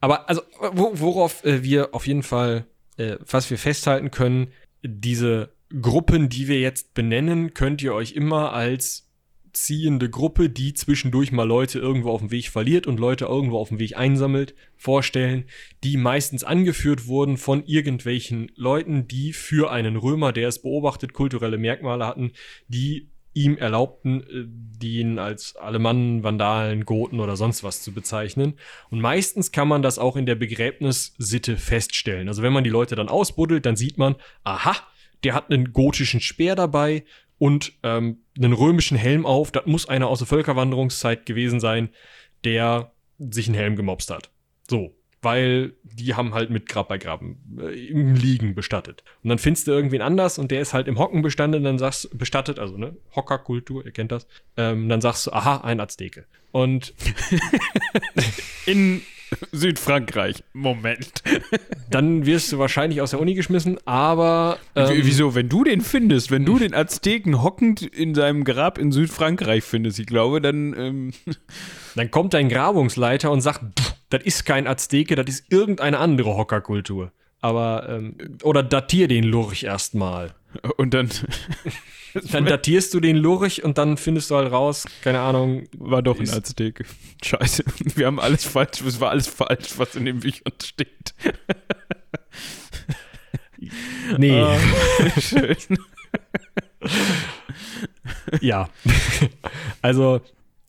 Aber also, wo, worauf äh, wir auf jeden Fall, äh, was wir festhalten können, diese Gruppen, die wir jetzt benennen, könnt ihr euch immer als ziehende Gruppe, die zwischendurch mal Leute irgendwo auf dem Weg verliert und Leute irgendwo auf dem Weg einsammelt, vorstellen, die meistens angeführt wurden von irgendwelchen Leuten, die für einen Römer, der es beobachtet, kulturelle Merkmale hatten, die ihm erlaubten, äh, den als Alemannen, Vandalen, Goten oder sonst was zu bezeichnen. Und meistens kann man das auch in der Begräbnissitte feststellen. Also wenn man die Leute dann ausbuddelt, dann sieht man, aha, der hat einen gotischen Speer dabei und ähm, einen römischen Helm auf. Das muss einer aus der Völkerwanderungszeit gewesen sein, der sich einen Helm gemobst hat. So. weil die haben halt mit Grab bei Graben äh, im Liegen bestattet. Und dann findest du irgendwen anders und der ist halt im Hocken bestanden, dann sagst bestattet, also ne, Hockerkultur, ihr kennt das. Ähm, dann sagst du, aha, ein Azteke. Und [LAUGHS] in [LAUGHS] Südfrankreich. Moment. [LAUGHS] Dann wirst du wahrscheinlich aus der Uni geschmissen, aber. Ähm, Wieso, wenn du den findest, wenn du den Azteken hockend in seinem Grab in Südfrankreich findest, ich glaube, dann. Ähm [LAUGHS] dann kommt dein Grabungsleiter und sagt, das ist kein Azteke, das ist irgendeine andere Hockerkultur. Aber, ähm, oder datier den Lurch erstmal. Und dann. [LAUGHS] dann datierst du den Lurch und dann findest du halt raus, keine Ahnung. War doch ein Azteke. [LAUGHS] Scheiße. Wir haben alles falsch, es war alles falsch, was in den Büchern steht. [LAUGHS] nee. Oh, schön. ja. also,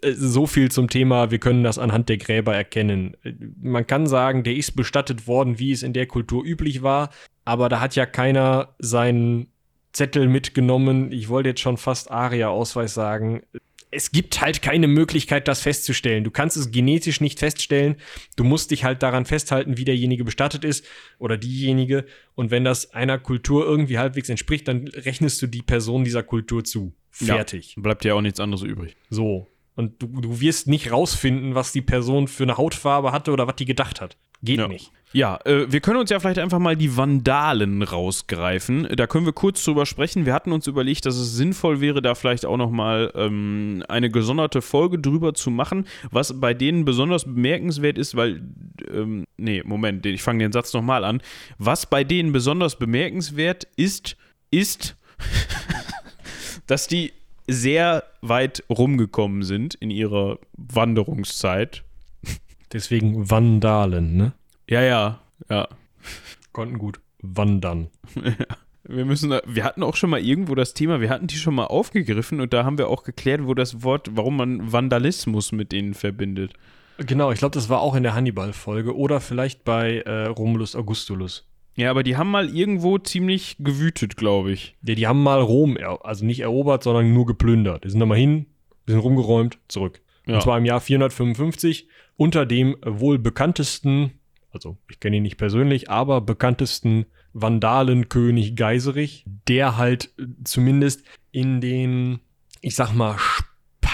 äh, so viel zum Thema, wir können das anhand der Gräber erkennen. Man kann sagen, der ist bestattet worden, wie es in der Kultur üblich war, aber da hat ja keiner seinen Zettel mitgenommen. Ich wollte jetzt schon fast ARIA-Ausweis sagen. Es gibt halt keine Möglichkeit, das festzustellen. Du kannst es genetisch nicht feststellen. Du musst dich halt daran festhalten, wie derjenige bestattet ist oder diejenige. Und wenn das einer Kultur irgendwie halbwegs entspricht, dann rechnest du die Person dieser Kultur zu. Fertig. Ja, bleibt ja auch nichts anderes übrig. So. Und du, du wirst nicht rausfinden, was die Person für eine Hautfarbe hatte oder was die gedacht hat. Geht ja. nicht. Ja, äh, wir können uns ja vielleicht einfach mal die Vandalen rausgreifen. Da können wir kurz drüber sprechen. Wir hatten uns überlegt, dass es sinnvoll wäre, da vielleicht auch noch mal ähm, eine gesonderte Folge drüber zu machen, was bei denen besonders bemerkenswert ist, weil, ähm, nee, Moment, ich fange den Satz nochmal an. Was bei denen besonders bemerkenswert ist, ist, [LAUGHS] dass die sehr weit rumgekommen sind in ihrer Wanderungszeit. Deswegen Vandalen, ne? Ja, ja, ja. [LAUGHS] Konnten gut wandern. [LAUGHS] Wir müssen, wir hatten auch schon mal irgendwo das Thema, wir hatten die schon mal aufgegriffen und da haben wir auch geklärt, wo das Wort, warum man Vandalismus mit denen verbindet. Genau, ich glaube, das war auch in der Hannibal-Folge oder vielleicht bei äh, Romulus Augustulus. Ja, aber die haben mal irgendwo ziemlich gewütet, glaube ich. Ja, die haben mal Rom, also nicht erobert, sondern nur geplündert. Die sind da mal hin, bisschen rumgeräumt, zurück. Ja. Und zwar im Jahr 455 unter dem wohl bekanntesten also ich kenne ihn nicht persönlich, aber bekanntesten Vandalenkönig Geiserich, der halt äh, zumindest in den, ich sag mal,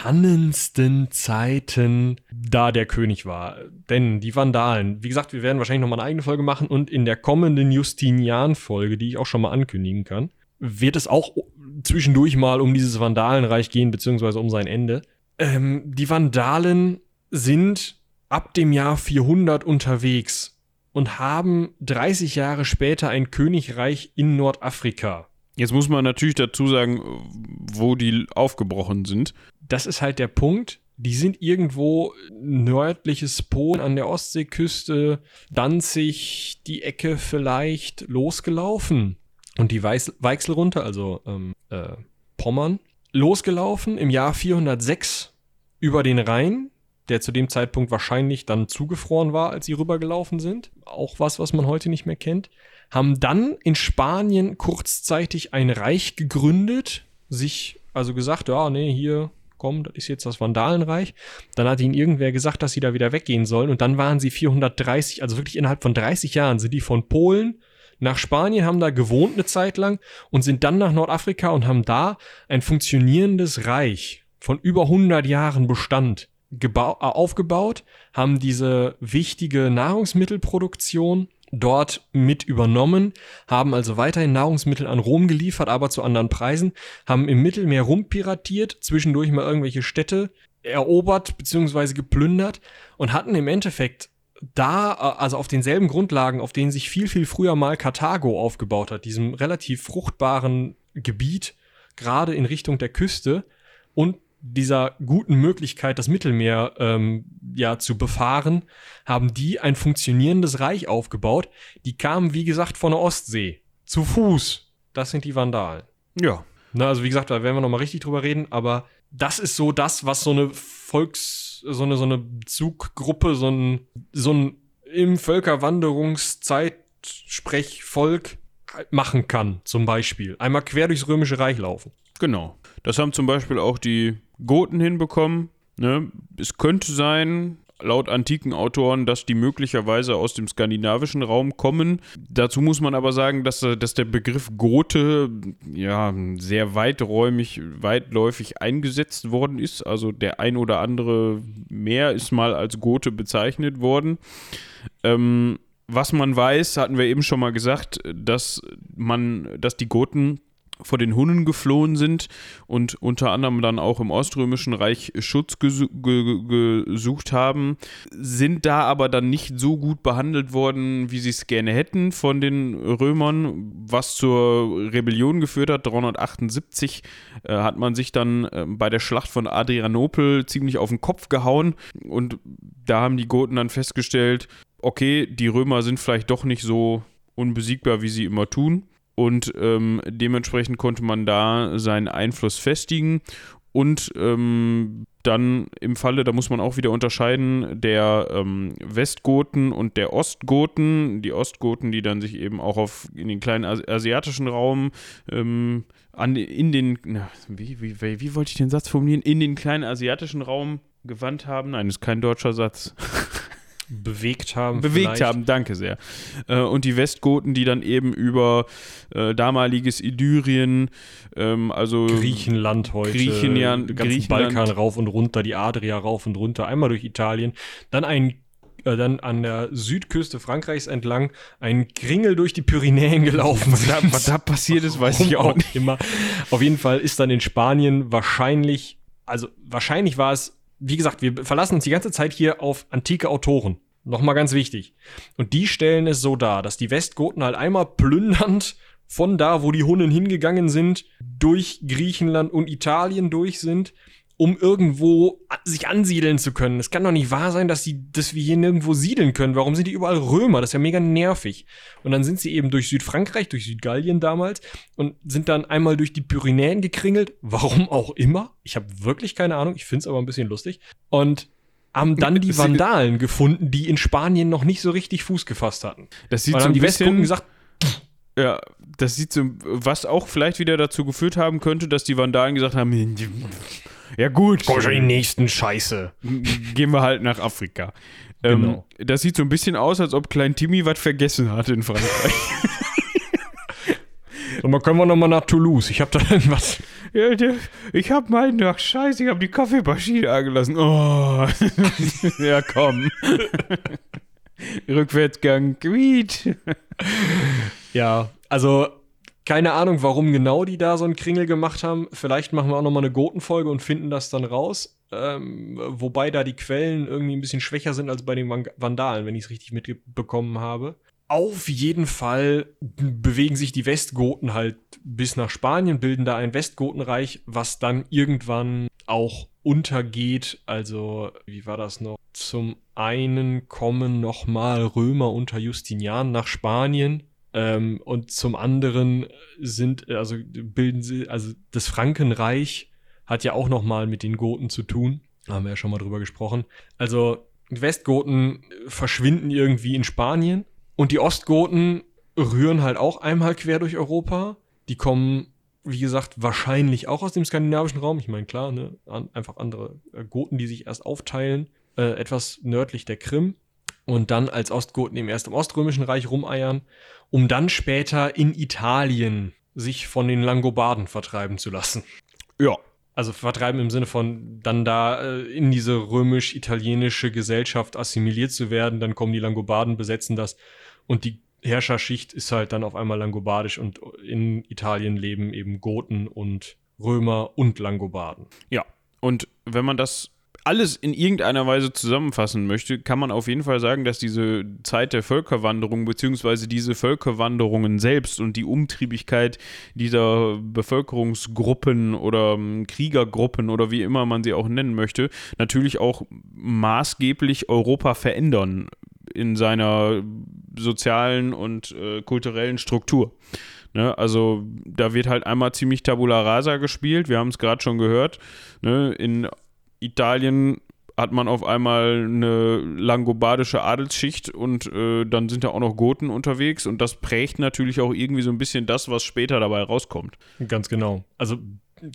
spannendsten Zeiten da der König war. Denn die Vandalen, wie gesagt, wir werden wahrscheinlich nochmal eine eigene Folge machen und in der kommenden Justinian-Folge, die ich auch schon mal ankündigen kann, wird es auch zwischendurch mal um dieses Vandalenreich gehen, beziehungsweise um sein Ende. Ähm, die Vandalen sind ab dem Jahr 400 unterwegs und haben 30 Jahre später ein Königreich in Nordafrika. Jetzt muss man natürlich dazu sagen, wo die aufgebrochen sind. Das ist halt der Punkt. Die sind irgendwo nördliches Polen an der Ostseeküste, Danzig, die Ecke vielleicht losgelaufen. Und die Weiß Weichsel runter, also ähm, äh, Pommern, losgelaufen im Jahr 406 über den Rhein der zu dem Zeitpunkt wahrscheinlich dann zugefroren war, als sie rübergelaufen sind. Auch was, was man heute nicht mehr kennt. Haben dann in Spanien kurzzeitig ein Reich gegründet, sich also gesagt, ja, nee, hier, komm, das ist jetzt das Vandalenreich. Dann hat ihnen irgendwer gesagt, dass sie da wieder weggehen sollen. Und dann waren sie 430, also wirklich innerhalb von 30 Jahren sind die von Polen nach Spanien, haben da gewohnt eine Zeit lang und sind dann nach Nordafrika und haben da ein funktionierendes Reich von über 100 Jahren Bestand aufgebaut, haben diese wichtige Nahrungsmittelproduktion dort mit übernommen, haben also weiterhin Nahrungsmittel an Rom geliefert, aber zu anderen Preisen, haben im Mittelmeer rumpiratiert, zwischendurch mal irgendwelche Städte erobert bzw. geplündert und hatten im Endeffekt da, äh, also auf denselben Grundlagen, auf denen sich viel, viel früher mal Karthago aufgebaut hat, diesem relativ fruchtbaren Gebiet, gerade in Richtung der Küste und dieser guten Möglichkeit, das Mittelmeer ähm, ja zu befahren, haben die ein funktionierendes Reich aufgebaut. Die kamen, wie gesagt, von der Ostsee. Zu Fuß. Das sind die Vandalen. Ja. Na, also wie gesagt, da werden wir nochmal richtig drüber reden, aber das ist so das, was so eine Volks-, so eine, so eine Zuggruppe, so ein, so ein im Völkerwanderungszeit Sprechvolk machen kann, zum Beispiel. Einmal quer durchs Römische Reich laufen. Genau. Das haben zum Beispiel auch die Goten hinbekommen. Ne? Es könnte sein, laut antiken Autoren, dass die möglicherweise aus dem skandinavischen Raum kommen. Dazu muss man aber sagen, dass, dass der Begriff Gote ja sehr weiträumig, weitläufig eingesetzt worden ist. Also der ein oder andere mehr ist mal als Gote bezeichnet worden. Ähm, was man weiß, hatten wir eben schon mal gesagt, dass man, dass die Goten vor den Hunnen geflohen sind und unter anderem dann auch im Oströmischen Reich Schutz gesu ge gesucht haben, sind da aber dann nicht so gut behandelt worden, wie sie es gerne hätten von den Römern, was zur Rebellion geführt hat. 378 äh, hat man sich dann äh, bei der Schlacht von Adrianopel ziemlich auf den Kopf gehauen und da haben die Goten dann festgestellt, okay, die Römer sind vielleicht doch nicht so unbesiegbar, wie sie immer tun und ähm, dementsprechend konnte man da seinen Einfluss festigen und ähm, dann im Falle, da muss man auch wieder unterscheiden, der ähm, Westgoten und der Ostgoten. Die Ostgoten, die dann sich eben auch auf in den kleinen asiatischen Raum ähm, an, in den, na, wie, wie, wie, wie wollte ich den Satz formulieren? In den kleinen asiatischen Raum gewandt haben. Nein, das ist kein deutscher Satz. [LAUGHS] bewegt haben. Bewegt vielleicht. haben, danke sehr. Äh, und die Westgoten, die dann eben über äh, damaliges Illyrien, ähm, also Griechenland heute, Griechenland, den ganzen Griechenland. Balkan rauf und runter, die Adria rauf und runter, einmal durch Italien, dann ein äh, dann an der Südküste Frankreichs entlang ein Kringel durch die Pyrenäen gelaufen was da, was da passiert ist, weiß ich auch nicht. Immer. Auf jeden Fall ist dann in Spanien wahrscheinlich, also wahrscheinlich war es wie gesagt, wir verlassen uns die ganze Zeit hier auf antike Autoren. Nochmal ganz wichtig. Und die stellen es so dar, dass die Westgoten halt einmal plündernd von da, wo die Hunnen hingegangen sind, durch Griechenland und Italien durch sind um irgendwo sich ansiedeln zu können. Es kann doch nicht wahr sein, dass, sie, dass wir hier nirgendwo siedeln können. Warum sind die überall Römer? Das ist ja mega nervig. Und dann sind sie eben durch Südfrankreich, durch Südgallien damals und sind dann einmal durch die Pyrenäen gekringelt. Warum auch immer. Ich habe wirklich keine Ahnung. Ich finde es aber ein bisschen lustig. Und haben dann die Vandalen gefunden, die in Spanien noch nicht so richtig Fuß gefasst hatten. Das sieht so ein die gesagt, ja, das sieht so, was auch vielleicht wieder dazu geführt haben könnte, dass die Vandalen gesagt haben, ja gut. Komm schon die nächsten Scheiße. Gehen wir halt nach Afrika. Ähm, genau. Das sieht so ein bisschen aus, als ob Klein Timmy was vergessen hat in Frankreich. [LAUGHS] So, mal können wir nochmal nach Toulouse. Ich hab da [LAUGHS] irgendwas. Ja, ich hab meinen Tag. Scheiße, ich hab die Kaffeemaschine angelassen. Oh. [LAUGHS] ja, komm. Rückwärtsgang. Quiet. ja, also keine Ahnung, warum genau die da so einen Kringel gemacht haben. Vielleicht machen wir auch noch mal eine Gotenfolge und finden das dann raus. Ähm, wobei da die Quellen irgendwie ein bisschen schwächer sind als bei den Vandalen, wenn ich es richtig mitbekommen habe. Auf jeden Fall bewegen sich die Westgoten halt bis nach Spanien, bilden da ein Westgotenreich, was dann irgendwann auch untergeht. Also, wie war das noch? Zum einen kommen nochmal Römer unter Justinian nach Spanien ähm, und zum anderen sind, also bilden sie, also das Frankenreich hat ja auch nochmal mit den Goten zu tun. Haben wir ja schon mal drüber gesprochen. Also Westgoten verschwinden irgendwie in Spanien und die Ostgoten rühren halt auch einmal quer durch Europa. Die kommen, wie gesagt, wahrscheinlich auch aus dem skandinavischen Raum. Ich meine, klar, ne? An, einfach andere äh, Goten, die sich erst aufteilen, äh, etwas nördlich der Krim und dann als Ostgoten eben erst im Oströmischen Reich rumeiern um dann später in Italien sich von den Langobarden vertreiben zu lassen. Ja. Also vertreiben im Sinne von dann da äh, in diese römisch-italienische Gesellschaft assimiliert zu werden, dann kommen die Langobarden, besetzen das und die Herrscherschicht ist halt dann auf einmal langobardisch und in Italien leben eben Goten und Römer und Langobarden. Ja, und wenn man das alles in irgendeiner Weise zusammenfassen möchte, kann man auf jeden Fall sagen, dass diese Zeit der Völkerwanderung beziehungsweise diese Völkerwanderungen selbst und die Umtriebigkeit dieser Bevölkerungsgruppen oder ähm, Kriegergruppen oder wie immer man sie auch nennen möchte, natürlich auch maßgeblich Europa verändern in seiner sozialen und äh, kulturellen Struktur. Ne, also da wird halt einmal ziemlich Tabula Rasa gespielt, wir haben es gerade schon gehört. Ne, in Italien hat man auf einmal eine langobardische Adelsschicht und äh, dann sind da auch noch Goten unterwegs und das prägt natürlich auch irgendwie so ein bisschen das, was später dabei rauskommt. Ganz genau. Also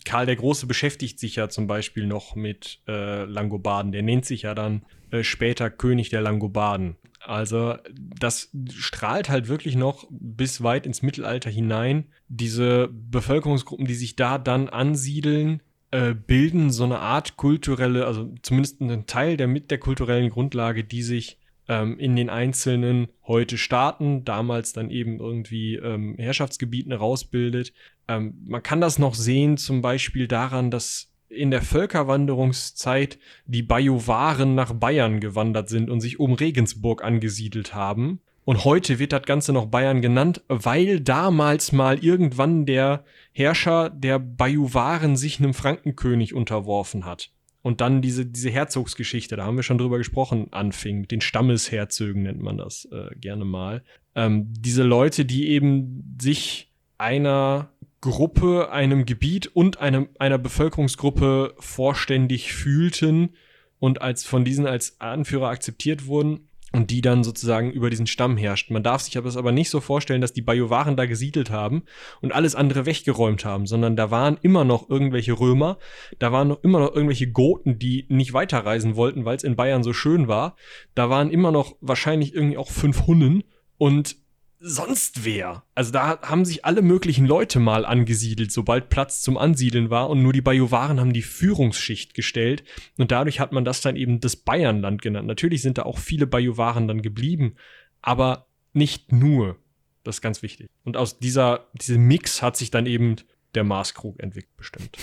Karl der Große beschäftigt sich ja zum Beispiel noch mit äh, Langobarden. Der nennt sich ja dann äh, später König der Langobarden. Also das strahlt halt wirklich noch bis weit ins Mittelalter hinein. Diese Bevölkerungsgruppen, die sich da dann ansiedeln, äh, bilden so eine Art kulturelle, also zumindest einen Teil der mit der kulturellen Grundlage, die sich ähm, in den einzelnen heute Staaten, damals dann eben irgendwie ähm, Herrschaftsgebieten herausbildet. Ähm, man kann das noch sehen, zum Beispiel daran, dass in der Völkerwanderungszeit die Bajuwaren nach Bayern gewandert sind und sich um Regensburg angesiedelt haben. Und heute wird das Ganze noch Bayern genannt, weil damals mal irgendwann der Herrscher der Bajuwaren sich einem Frankenkönig unterworfen hat. Und dann diese, diese Herzogsgeschichte, da haben wir schon drüber gesprochen, anfing. Mit den Stammesherzögen nennt man das äh, gerne mal. Ähm, diese Leute, die eben sich einer Gruppe, einem Gebiet und einem, einer Bevölkerungsgruppe vorständig fühlten und als von diesen als Anführer akzeptiert wurden und die dann sozusagen über diesen Stamm herrschten. Man darf sich es aber nicht so vorstellen, dass die Bajuwaren da gesiedelt haben und alles andere weggeräumt haben, sondern da waren immer noch irgendwelche Römer, da waren noch immer noch irgendwelche Goten, die nicht weiterreisen wollten, weil es in Bayern so schön war. Da waren immer noch wahrscheinlich irgendwie auch fünf Hunnen und sonst wer. Also da haben sich alle möglichen Leute mal angesiedelt, sobald Platz zum Ansiedeln war und nur die Bajuwaren haben die Führungsschicht gestellt und dadurch hat man das dann eben das Bayernland genannt. Natürlich sind da auch viele Bajuwaren dann geblieben, aber nicht nur. Das ist ganz wichtig. Und aus dieser, diesem Mix hat sich dann eben der Maßkrug entwickelt, bestimmt.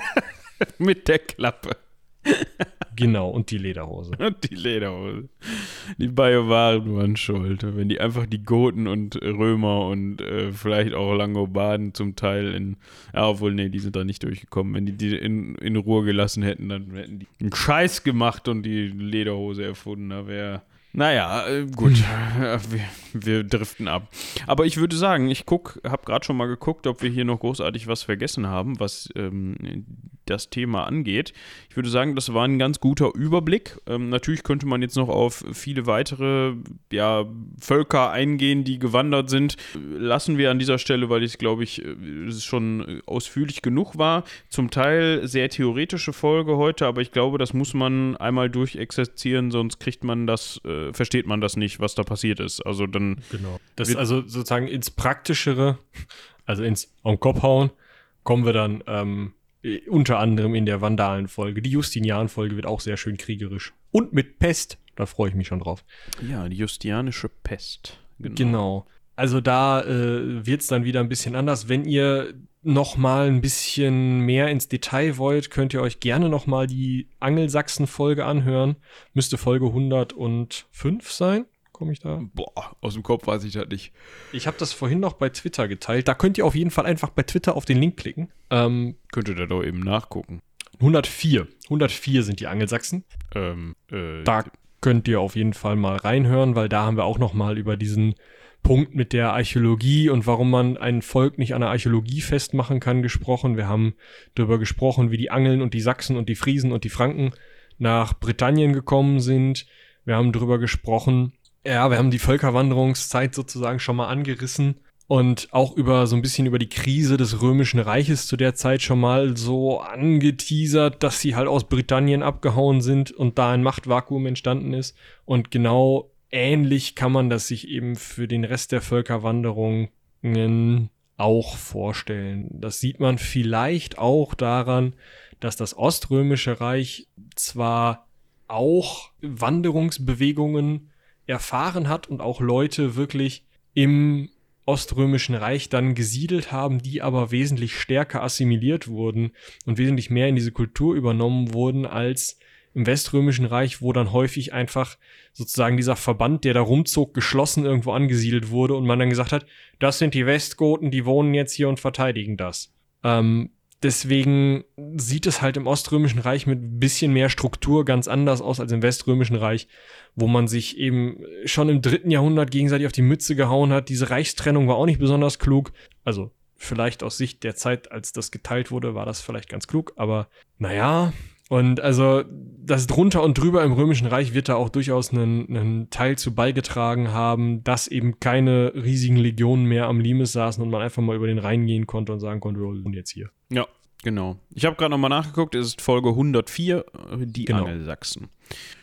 [LAUGHS] Mit der Klappe. Genau, und die Lederhose. Und [LAUGHS] die Lederhose. Die Bajuwaren waren schuld. Wenn die einfach die Goten und Römer und äh, vielleicht auch Langobarden zum Teil in. Ja, obwohl, nee, die sind da nicht durchgekommen. Wenn die die in, in Ruhe gelassen hätten, dann hätten die einen Scheiß gemacht und die Lederhose erfunden. Da wäre naja, äh, gut, [LAUGHS] wir, wir, driften ab. Aber ich würde sagen, ich guck, habe gerade schon mal geguckt, ob wir hier noch großartig was vergessen haben, was ähm, das Thema angeht. Ich würde sagen, das war ein ganz guter Überblick. Ähm, natürlich könnte man jetzt noch auf viele weitere ja, Völker eingehen, die gewandert sind. Lassen wir an dieser Stelle, weil ich glaube ich, äh, es schon ausführlich genug war. Zum Teil sehr theoretische Folge heute, aber ich glaube, das muss man einmal durchexerzieren, sonst kriegt man das. Äh, versteht man das nicht, was da passiert ist. Also dann. Genau. Das also sozusagen ins Praktischere, also ins am Kopf hauen, kommen wir dann ähm, unter anderem in der Vandalen-Folge. Die Justinian-Folge wird auch sehr schön kriegerisch. Und mit Pest. Da freue ich mich schon drauf. Ja, die Justianische Pest. Genau. genau. Also da äh, wird es dann wieder ein bisschen anders. Wenn ihr noch mal ein bisschen mehr ins Detail wollt, könnt ihr euch gerne noch mal die Angelsachsen-Folge anhören. Müsste Folge 105 sein. Komme ich da? Boah, aus dem Kopf weiß ich das nicht. Ich habe das vorhin noch bei Twitter geteilt. Da könnt ihr auf jeden Fall einfach bei Twitter auf den Link klicken. Ähm, könnt ihr da doch eben nachgucken. 104. 104 sind die Angelsachsen. Ähm, äh, da könnt ihr auf jeden Fall mal reinhören, weil da haben wir auch noch mal über diesen Punkt mit der Archäologie und warum man ein Volk nicht an der Archäologie festmachen kann gesprochen. Wir haben darüber gesprochen, wie die Angeln und die Sachsen und die Friesen und die Franken nach Britannien gekommen sind. Wir haben darüber gesprochen, ja, wir haben die Völkerwanderungszeit sozusagen schon mal angerissen und auch über so ein bisschen über die Krise des römischen Reiches zu der Zeit schon mal so angeteasert, dass sie halt aus Britannien abgehauen sind und da ein Machtvakuum entstanden ist und genau ähnlich kann man das sich eben für den Rest der Völkerwanderungen auch vorstellen. Das sieht man vielleicht auch daran, dass das Oströmische Reich zwar auch Wanderungsbewegungen erfahren hat und auch Leute wirklich im Oströmischen Reich dann gesiedelt haben, die aber wesentlich stärker assimiliert wurden und wesentlich mehr in diese Kultur übernommen wurden als im Weströmischen Reich, wo dann häufig einfach sozusagen dieser Verband, der da rumzog, geschlossen irgendwo angesiedelt wurde und man dann gesagt hat, das sind die Westgoten, die wohnen jetzt hier und verteidigen das. Ähm, deswegen sieht es halt im Oströmischen Reich mit ein bisschen mehr Struktur ganz anders aus als im Weströmischen Reich, wo man sich eben schon im dritten Jahrhundert gegenseitig auf die Mütze gehauen hat. Diese Reichstrennung war auch nicht besonders klug. Also vielleicht aus Sicht der Zeit, als das geteilt wurde, war das vielleicht ganz klug, aber naja, und also das drunter und drüber im Römischen Reich wird da auch durchaus einen, einen Teil zu beigetragen haben, dass eben keine riesigen Legionen mehr am Limes saßen und man einfach mal über den Rhein gehen konnte und sagen konnte, wir sind jetzt hier. Ja. Genau. Ich habe gerade nochmal nachgeguckt, es ist Folge 104, äh, die Genau. Angelsachsen.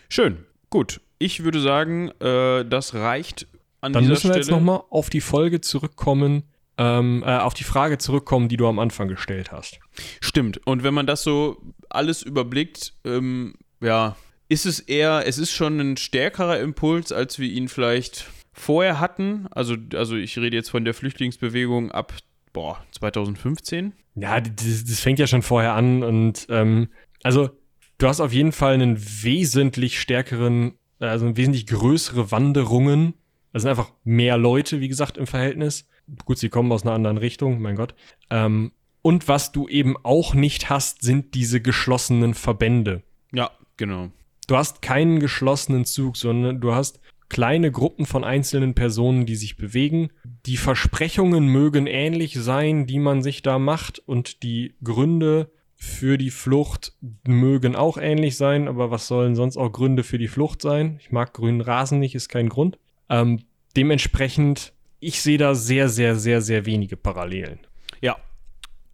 Schön, gut. Ich würde sagen, äh, das reicht an Dann dieser müssen wir Stelle. jetzt nochmal auf die Folge zurückkommen, ähm, äh, auf die Frage zurückkommen, die du am Anfang gestellt hast. Stimmt. Und wenn man das so alles überblickt, ähm, ja, ist es eher, es ist schon ein stärkerer Impuls, als wir ihn vielleicht vorher hatten. Also, also ich rede jetzt von der Flüchtlingsbewegung ab, boah, 2015. Ja, das, das fängt ja schon vorher an und ähm, also du hast auf jeden Fall einen wesentlich stärkeren, äh, also wesentlich größere Wanderungen. Es sind einfach mehr Leute, wie gesagt, im Verhältnis. Gut, sie kommen aus einer anderen Richtung, mein Gott. Ähm, und was du eben auch nicht hast, sind diese geschlossenen Verbände. Ja, genau. Du hast keinen geschlossenen Zug, sondern du hast kleine Gruppen von einzelnen Personen, die sich bewegen. Die Versprechungen mögen ähnlich sein, die man sich da macht und die Gründe für die Flucht mögen auch ähnlich sein, aber was sollen sonst auch Gründe für die Flucht sein? Ich mag grünen Rasen nicht, ist kein Grund. Ähm, dementsprechend, ich sehe da sehr, sehr, sehr, sehr wenige Parallelen. Ja.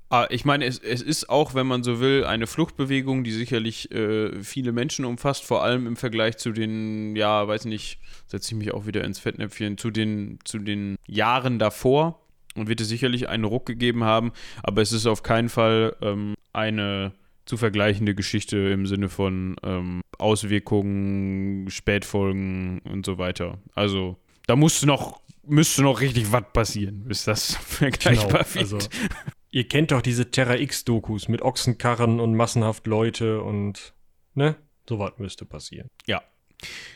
Ah, Ich meine, es, es ist auch, wenn man so will, eine Fluchtbewegung, die sicherlich äh, viele Menschen umfasst, vor allem im Vergleich zu den, ja, weiß nicht, setze ich mich auch wieder ins Fettnäpfchen, zu den, zu den Jahren davor und wird es sicherlich einen Ruck gegeben haben, aber es ist auf keinen Fall ähm, eine zu vergleichende Geschichte im Sinne von ähm, Auswirkungen, Spätfolgen und so weiter. Also da muss noch, müsste noch richtig was passieren, bis das [LAUGHS] vergleichbar wird. also [LAUGHS] ihr kennt doch diese Terra X-Dokus mit Ochsenkarren und massenhaft Leute und ne? Sowas müsste passieren. Ja.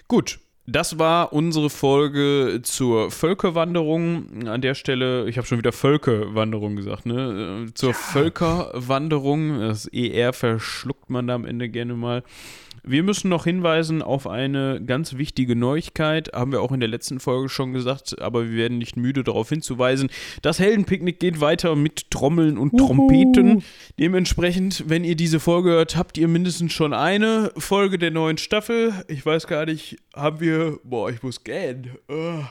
Gut. Das war unsere Folge zur Völkerwanderung. An der Stelle, ich habe schon wieder Völkerwanderung gesagt, ne? Äh, Zur Völkerwanderung. Das ER verschluckt man da am Ende gerne mal. Wir müssen noch hinweisen auf eine ganz wichtige Neuigkeit, haben wir auch in der letzten Folge schon gesagt, aber wir werden nicht müde darauf hinzuweisen. Das Heldenpicknick geht weiter mit Trommeln und Trompeten. Dementsprechend, wenn ihr diese Folge hört, habt ihr mindestens schon eine Folge der neuen Staffel. Ich weiß gar nicht, haben wir. Boah, ich muss gähnen. Ugh.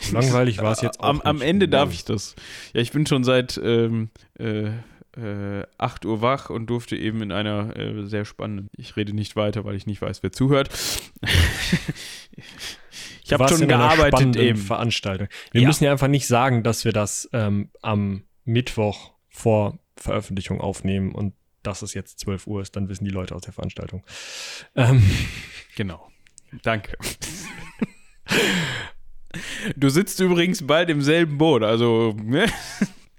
So langweilig war es jetzt auch Am, am. Ende darf ich das. Ja, ich bin schon seit ähm, äh, äh, 8 Uhr wach und durfte eben in einer äh, sehr spannenden. Ich rede nicht weiter, weil ich nicht weiß, wer zuhört. [LAUGHS] ich habe schon gearbeitet eben. Veranstaltung. Wir Ja. müssen ja einfach nicht sagen, dass wir das ähm, am Mittwoch vor Veröffentlichung aufnehmen und dass es jetzt 12 Uhr ist, dann wissen die Leute aus der Veranstaltung. Ähm, Genau. Danke. Du sitzt übrigens bald im selben Boot, also, ne?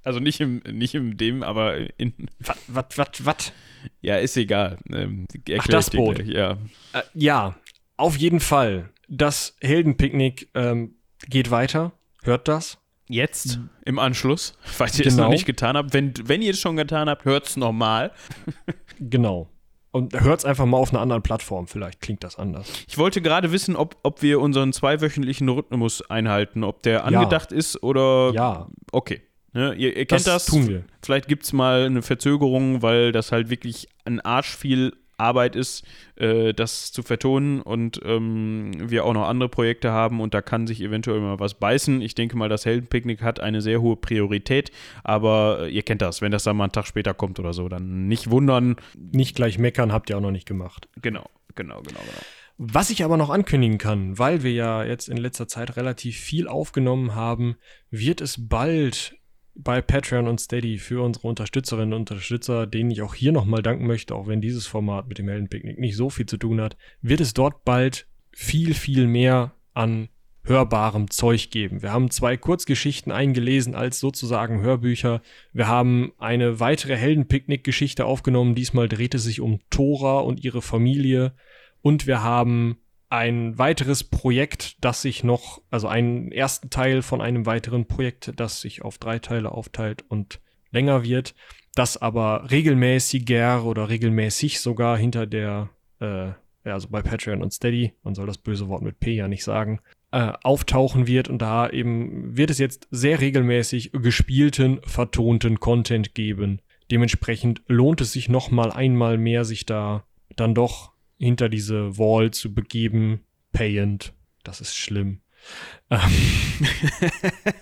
Also nicht im, nicht im dem, aber in. was, was, was, was? Ja, ist egal. Ähm, Ach, das Boot. gleich, Ja. Äh, ja, auf jeden Fall. Das Heldenpicknick ähm, geht weiter. Hört das? Jetzt im Anschluss, [LAUGHS] falls ihr es Genau. noch nicht getan habt. Wenn, wenn ihr es schon getan habt, hört es nochmal. [LAUGHS] Genau. Und hört es einfach mal auf einer anderen Plattform. Vielleicht klingt das anders. Ich wollte gerade wissen, ob, ob wir unseren zweiwöchentlichen Rhythmus einhalten, ob der Ja. angedacht ist oder. Ja, Okay. Ne, ihr, ihr kennt das. tun wir. Vielleicht gibt es mal eine Verzögerung, weil das halt wirklich ein Arsch viel Arbeit ist, äh, das zu vertonen und ähm, wir auch noch andere Projekte haben und da kann sich eventuell mal was beißen. Ich denke mal, das Heldenpicknick hat eine sehr hohe Priorität, aber äh, ihr kennt das, wenn das dann mal einen Tag später kommt oder so, dann nicht wundern. Nicht gleich meckern, habt ihr auch noch nicht gemacht. Genau, genau, genau, genau. Was ich aber noch ankündigen kann, weil wir ja jetzt in letzter Zeit relativ viel aufgenommen haben, wird es bald bei Patreon und Steady für unsere Unterstützerinnen und Unterstützer, denen ich auch hier nochmal danken möchte, auch wenn dieses Format mit dem Heldenpicknick nicht so viel zu tun hat, wird es dort bald viel, viel mehr an hörbarem Zeug geben. Wir haben zwei Kurzgeschichten eingelesen als sozusagen Hörbücher. Wir haben eine weitere Heldenpicknick-Geschichte aufgenommen. Diesmal dreht es sich um Tora und ihre Familie. Und wir haben ein weiteres Projekt, das sich noch, also einen ersten Teil von einem weiteren Projekt, das sich auf drei Teile aufteilt und länger wird, das aber regelmäßiger oder regelmäßig sogar hinter der, äh, also bei Patreon und Steady, man soll das böse Wort mit P ja nicht sagen, äh, auftauchen wird und da eben wird es jetzt sehr regelmäßig gespielten, vertonten Content geben. Dementsprechend lohnt es sich noch mal einmal mehr, sich da dann doch hinter diese Wall zu begeben. Payend. Das ist schlimm. Ähm, [LAUGHS]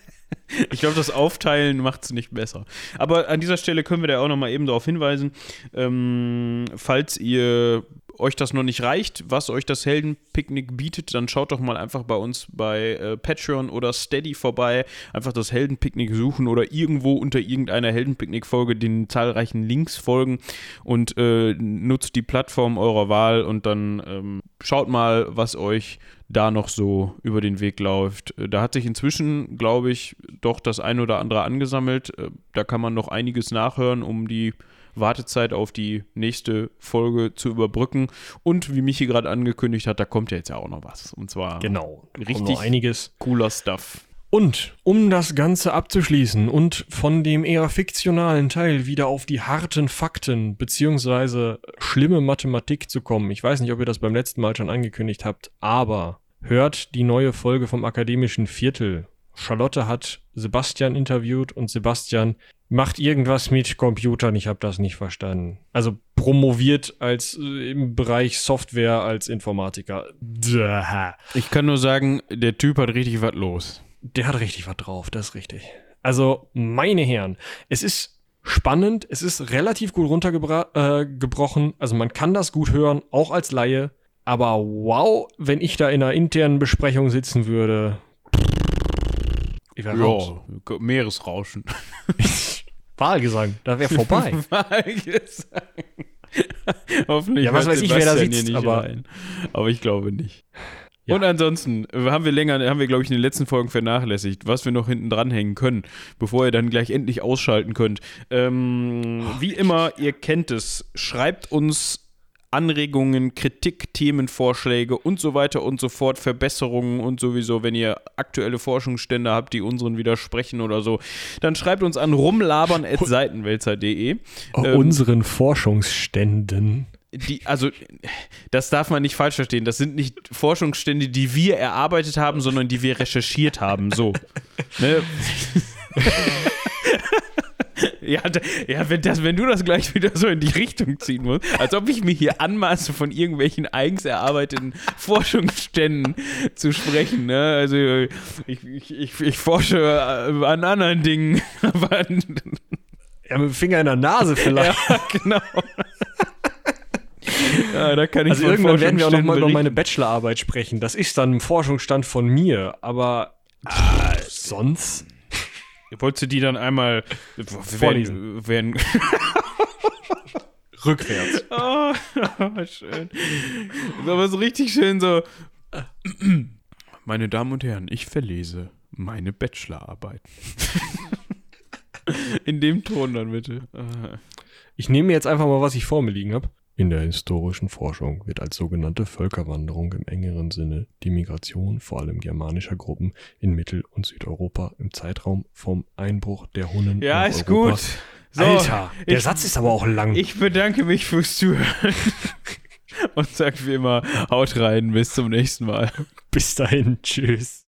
Ich glaube, das Aufteilen macht es nicht besser. Aber an dieser Stelle können wir da auch noch mal eben darauf hinweisen, ähm, falls ihr euch das noch nicht reicht, was euch das Heldenpicknick bietet, dann schaut doch mal einfach bei uns bei äh, Patreon oder Steady vorbei. Einfach das Heldenpicknick suchen oder irgendwo unter irgendeiner Heldenpicknick-Folge den zahlreichen Links folgen und äh, nutzt die Plattform eurer Wahl und dann ähm, schaut mal, was euch da noch so über den Weg läuft. Da hat sich inzwischen, glaube ich, doch das ein oder andere angesammelt. Äh, da kann man noch einiges nachhören, um die Wartezeit auf die nächste Folge zu überbrücken. Und wie Michi gerade angekündigt hat, da kommt ja jetzt ja auch noch was. Und zwar genau, richtig einiges cooler Stuff. Und um das Ganze abzuschließen und von dem eher fiktionalen Teil wieder auf die harten Fakten beziehungsweise schlimme Mathematik zu kommen. Ich weiß nicht, ob ihr das beim letzten Mal schon angekündigt habt, aber hört die neue Folge vom Akademischen Viertel. Charlotte hat Sebastian interviewt und Sebastian macht irgendwas mit Computern, ich habe das nicht verstanden. Also promoviert als äh, im Bereich Software als Informatiker. Ich kann nur sagen, der Typ hat richtig was los. Der hat richtig was drauf, das ist richtig. Also, meine Herren, es ist spannend, es ist relativ gut runtergebrochen, äh, also man kann das gut hören, auch als Laie. Aber wow, wenn ich da in einer internen Besprechung sitzen würde. Ich wäre raus. Meeresrauschen. [LAUGHS] Wahlgesang, da wäre vorbei. [LAUGHS] Wahlgesang. Hoffentlich. Ja, was weiß ich, wer da sitzt, aber, rein. aber ich glaube nicht. Ja. Und ansonsten haben wir länger, haben wir, glaube ich, in den letzten Folgen vernachlässigt, was wir noch hinten dranhängen können, bevor ihr dann gleich endlich ausschalten könnt. Ähm, oh, wie immer, ihr kennt es, schreibt uns Anregungen, Kritik, Themenvorschläge und so weiter und so fort, Verbesserungen und sowieso, wenn ihr aktuelle Forschungsstände habt, die unseren widersprechen oder so, dann schreibt uns an rumlabern.seitenwälzer.de. Ähm, unseren Forschungsständen. Die, also, das darf man nicht falsch verstehen. Das sind nicht Forschungsstände, die wir erarbeitet haben, sondern die wir recherchiert haben. So. [LAUGHS] ne? [LAUGHS] Ja, ja wenn, das, wenn du das gleich wieder so in die Richtung ziehen musst, als ob ich mir hier anmaße, von irgendwelchen eigens erarbeiteten Forschungsständen zu sprechen. Ne? Also ich, ich, ich, ich forsche äh, an anderen Dingen. [LAUGHS] ja, mit dem Finger in der Nase vielleicht. Ja, [LAUGHS] genau. [LAUGHS] Ja, da kann ich also irgendwann werden wir auch nochmal über meine Bachelorarbeit sprechen. Das ist dann ein Forschungsstand von mir, aber ah, sonst Wolltest du die dann einmal vorlesen? Werden, [LAUGHS] Rückwärts. [LAUGHS] Oh, schön. Aber so richtig schön so. Meine Damen und Herren, ich verlese meine Bachelorarbeit. [LAUGHS] In dem Ton dann bitte. Ich nehme jetzt einfach mal, was ich vor mir liegen habe. In der historischen Forschung wird als sogenannte Völkerwanderung im engeren Sinne die Migration vor allem germanischer Gruppen in Mittel- und Südeuropa im Zeitraum vom Einbruch der Hunnen. Ja, ist Europa. gut. So, Alter, der ich, Satz ist aber auch lang. Ich bedanke mich fürs Zuhören [LAUGHS] und sage wie immer, haut rein, bis zum nächsten Mal. Bis dahin, tschüss.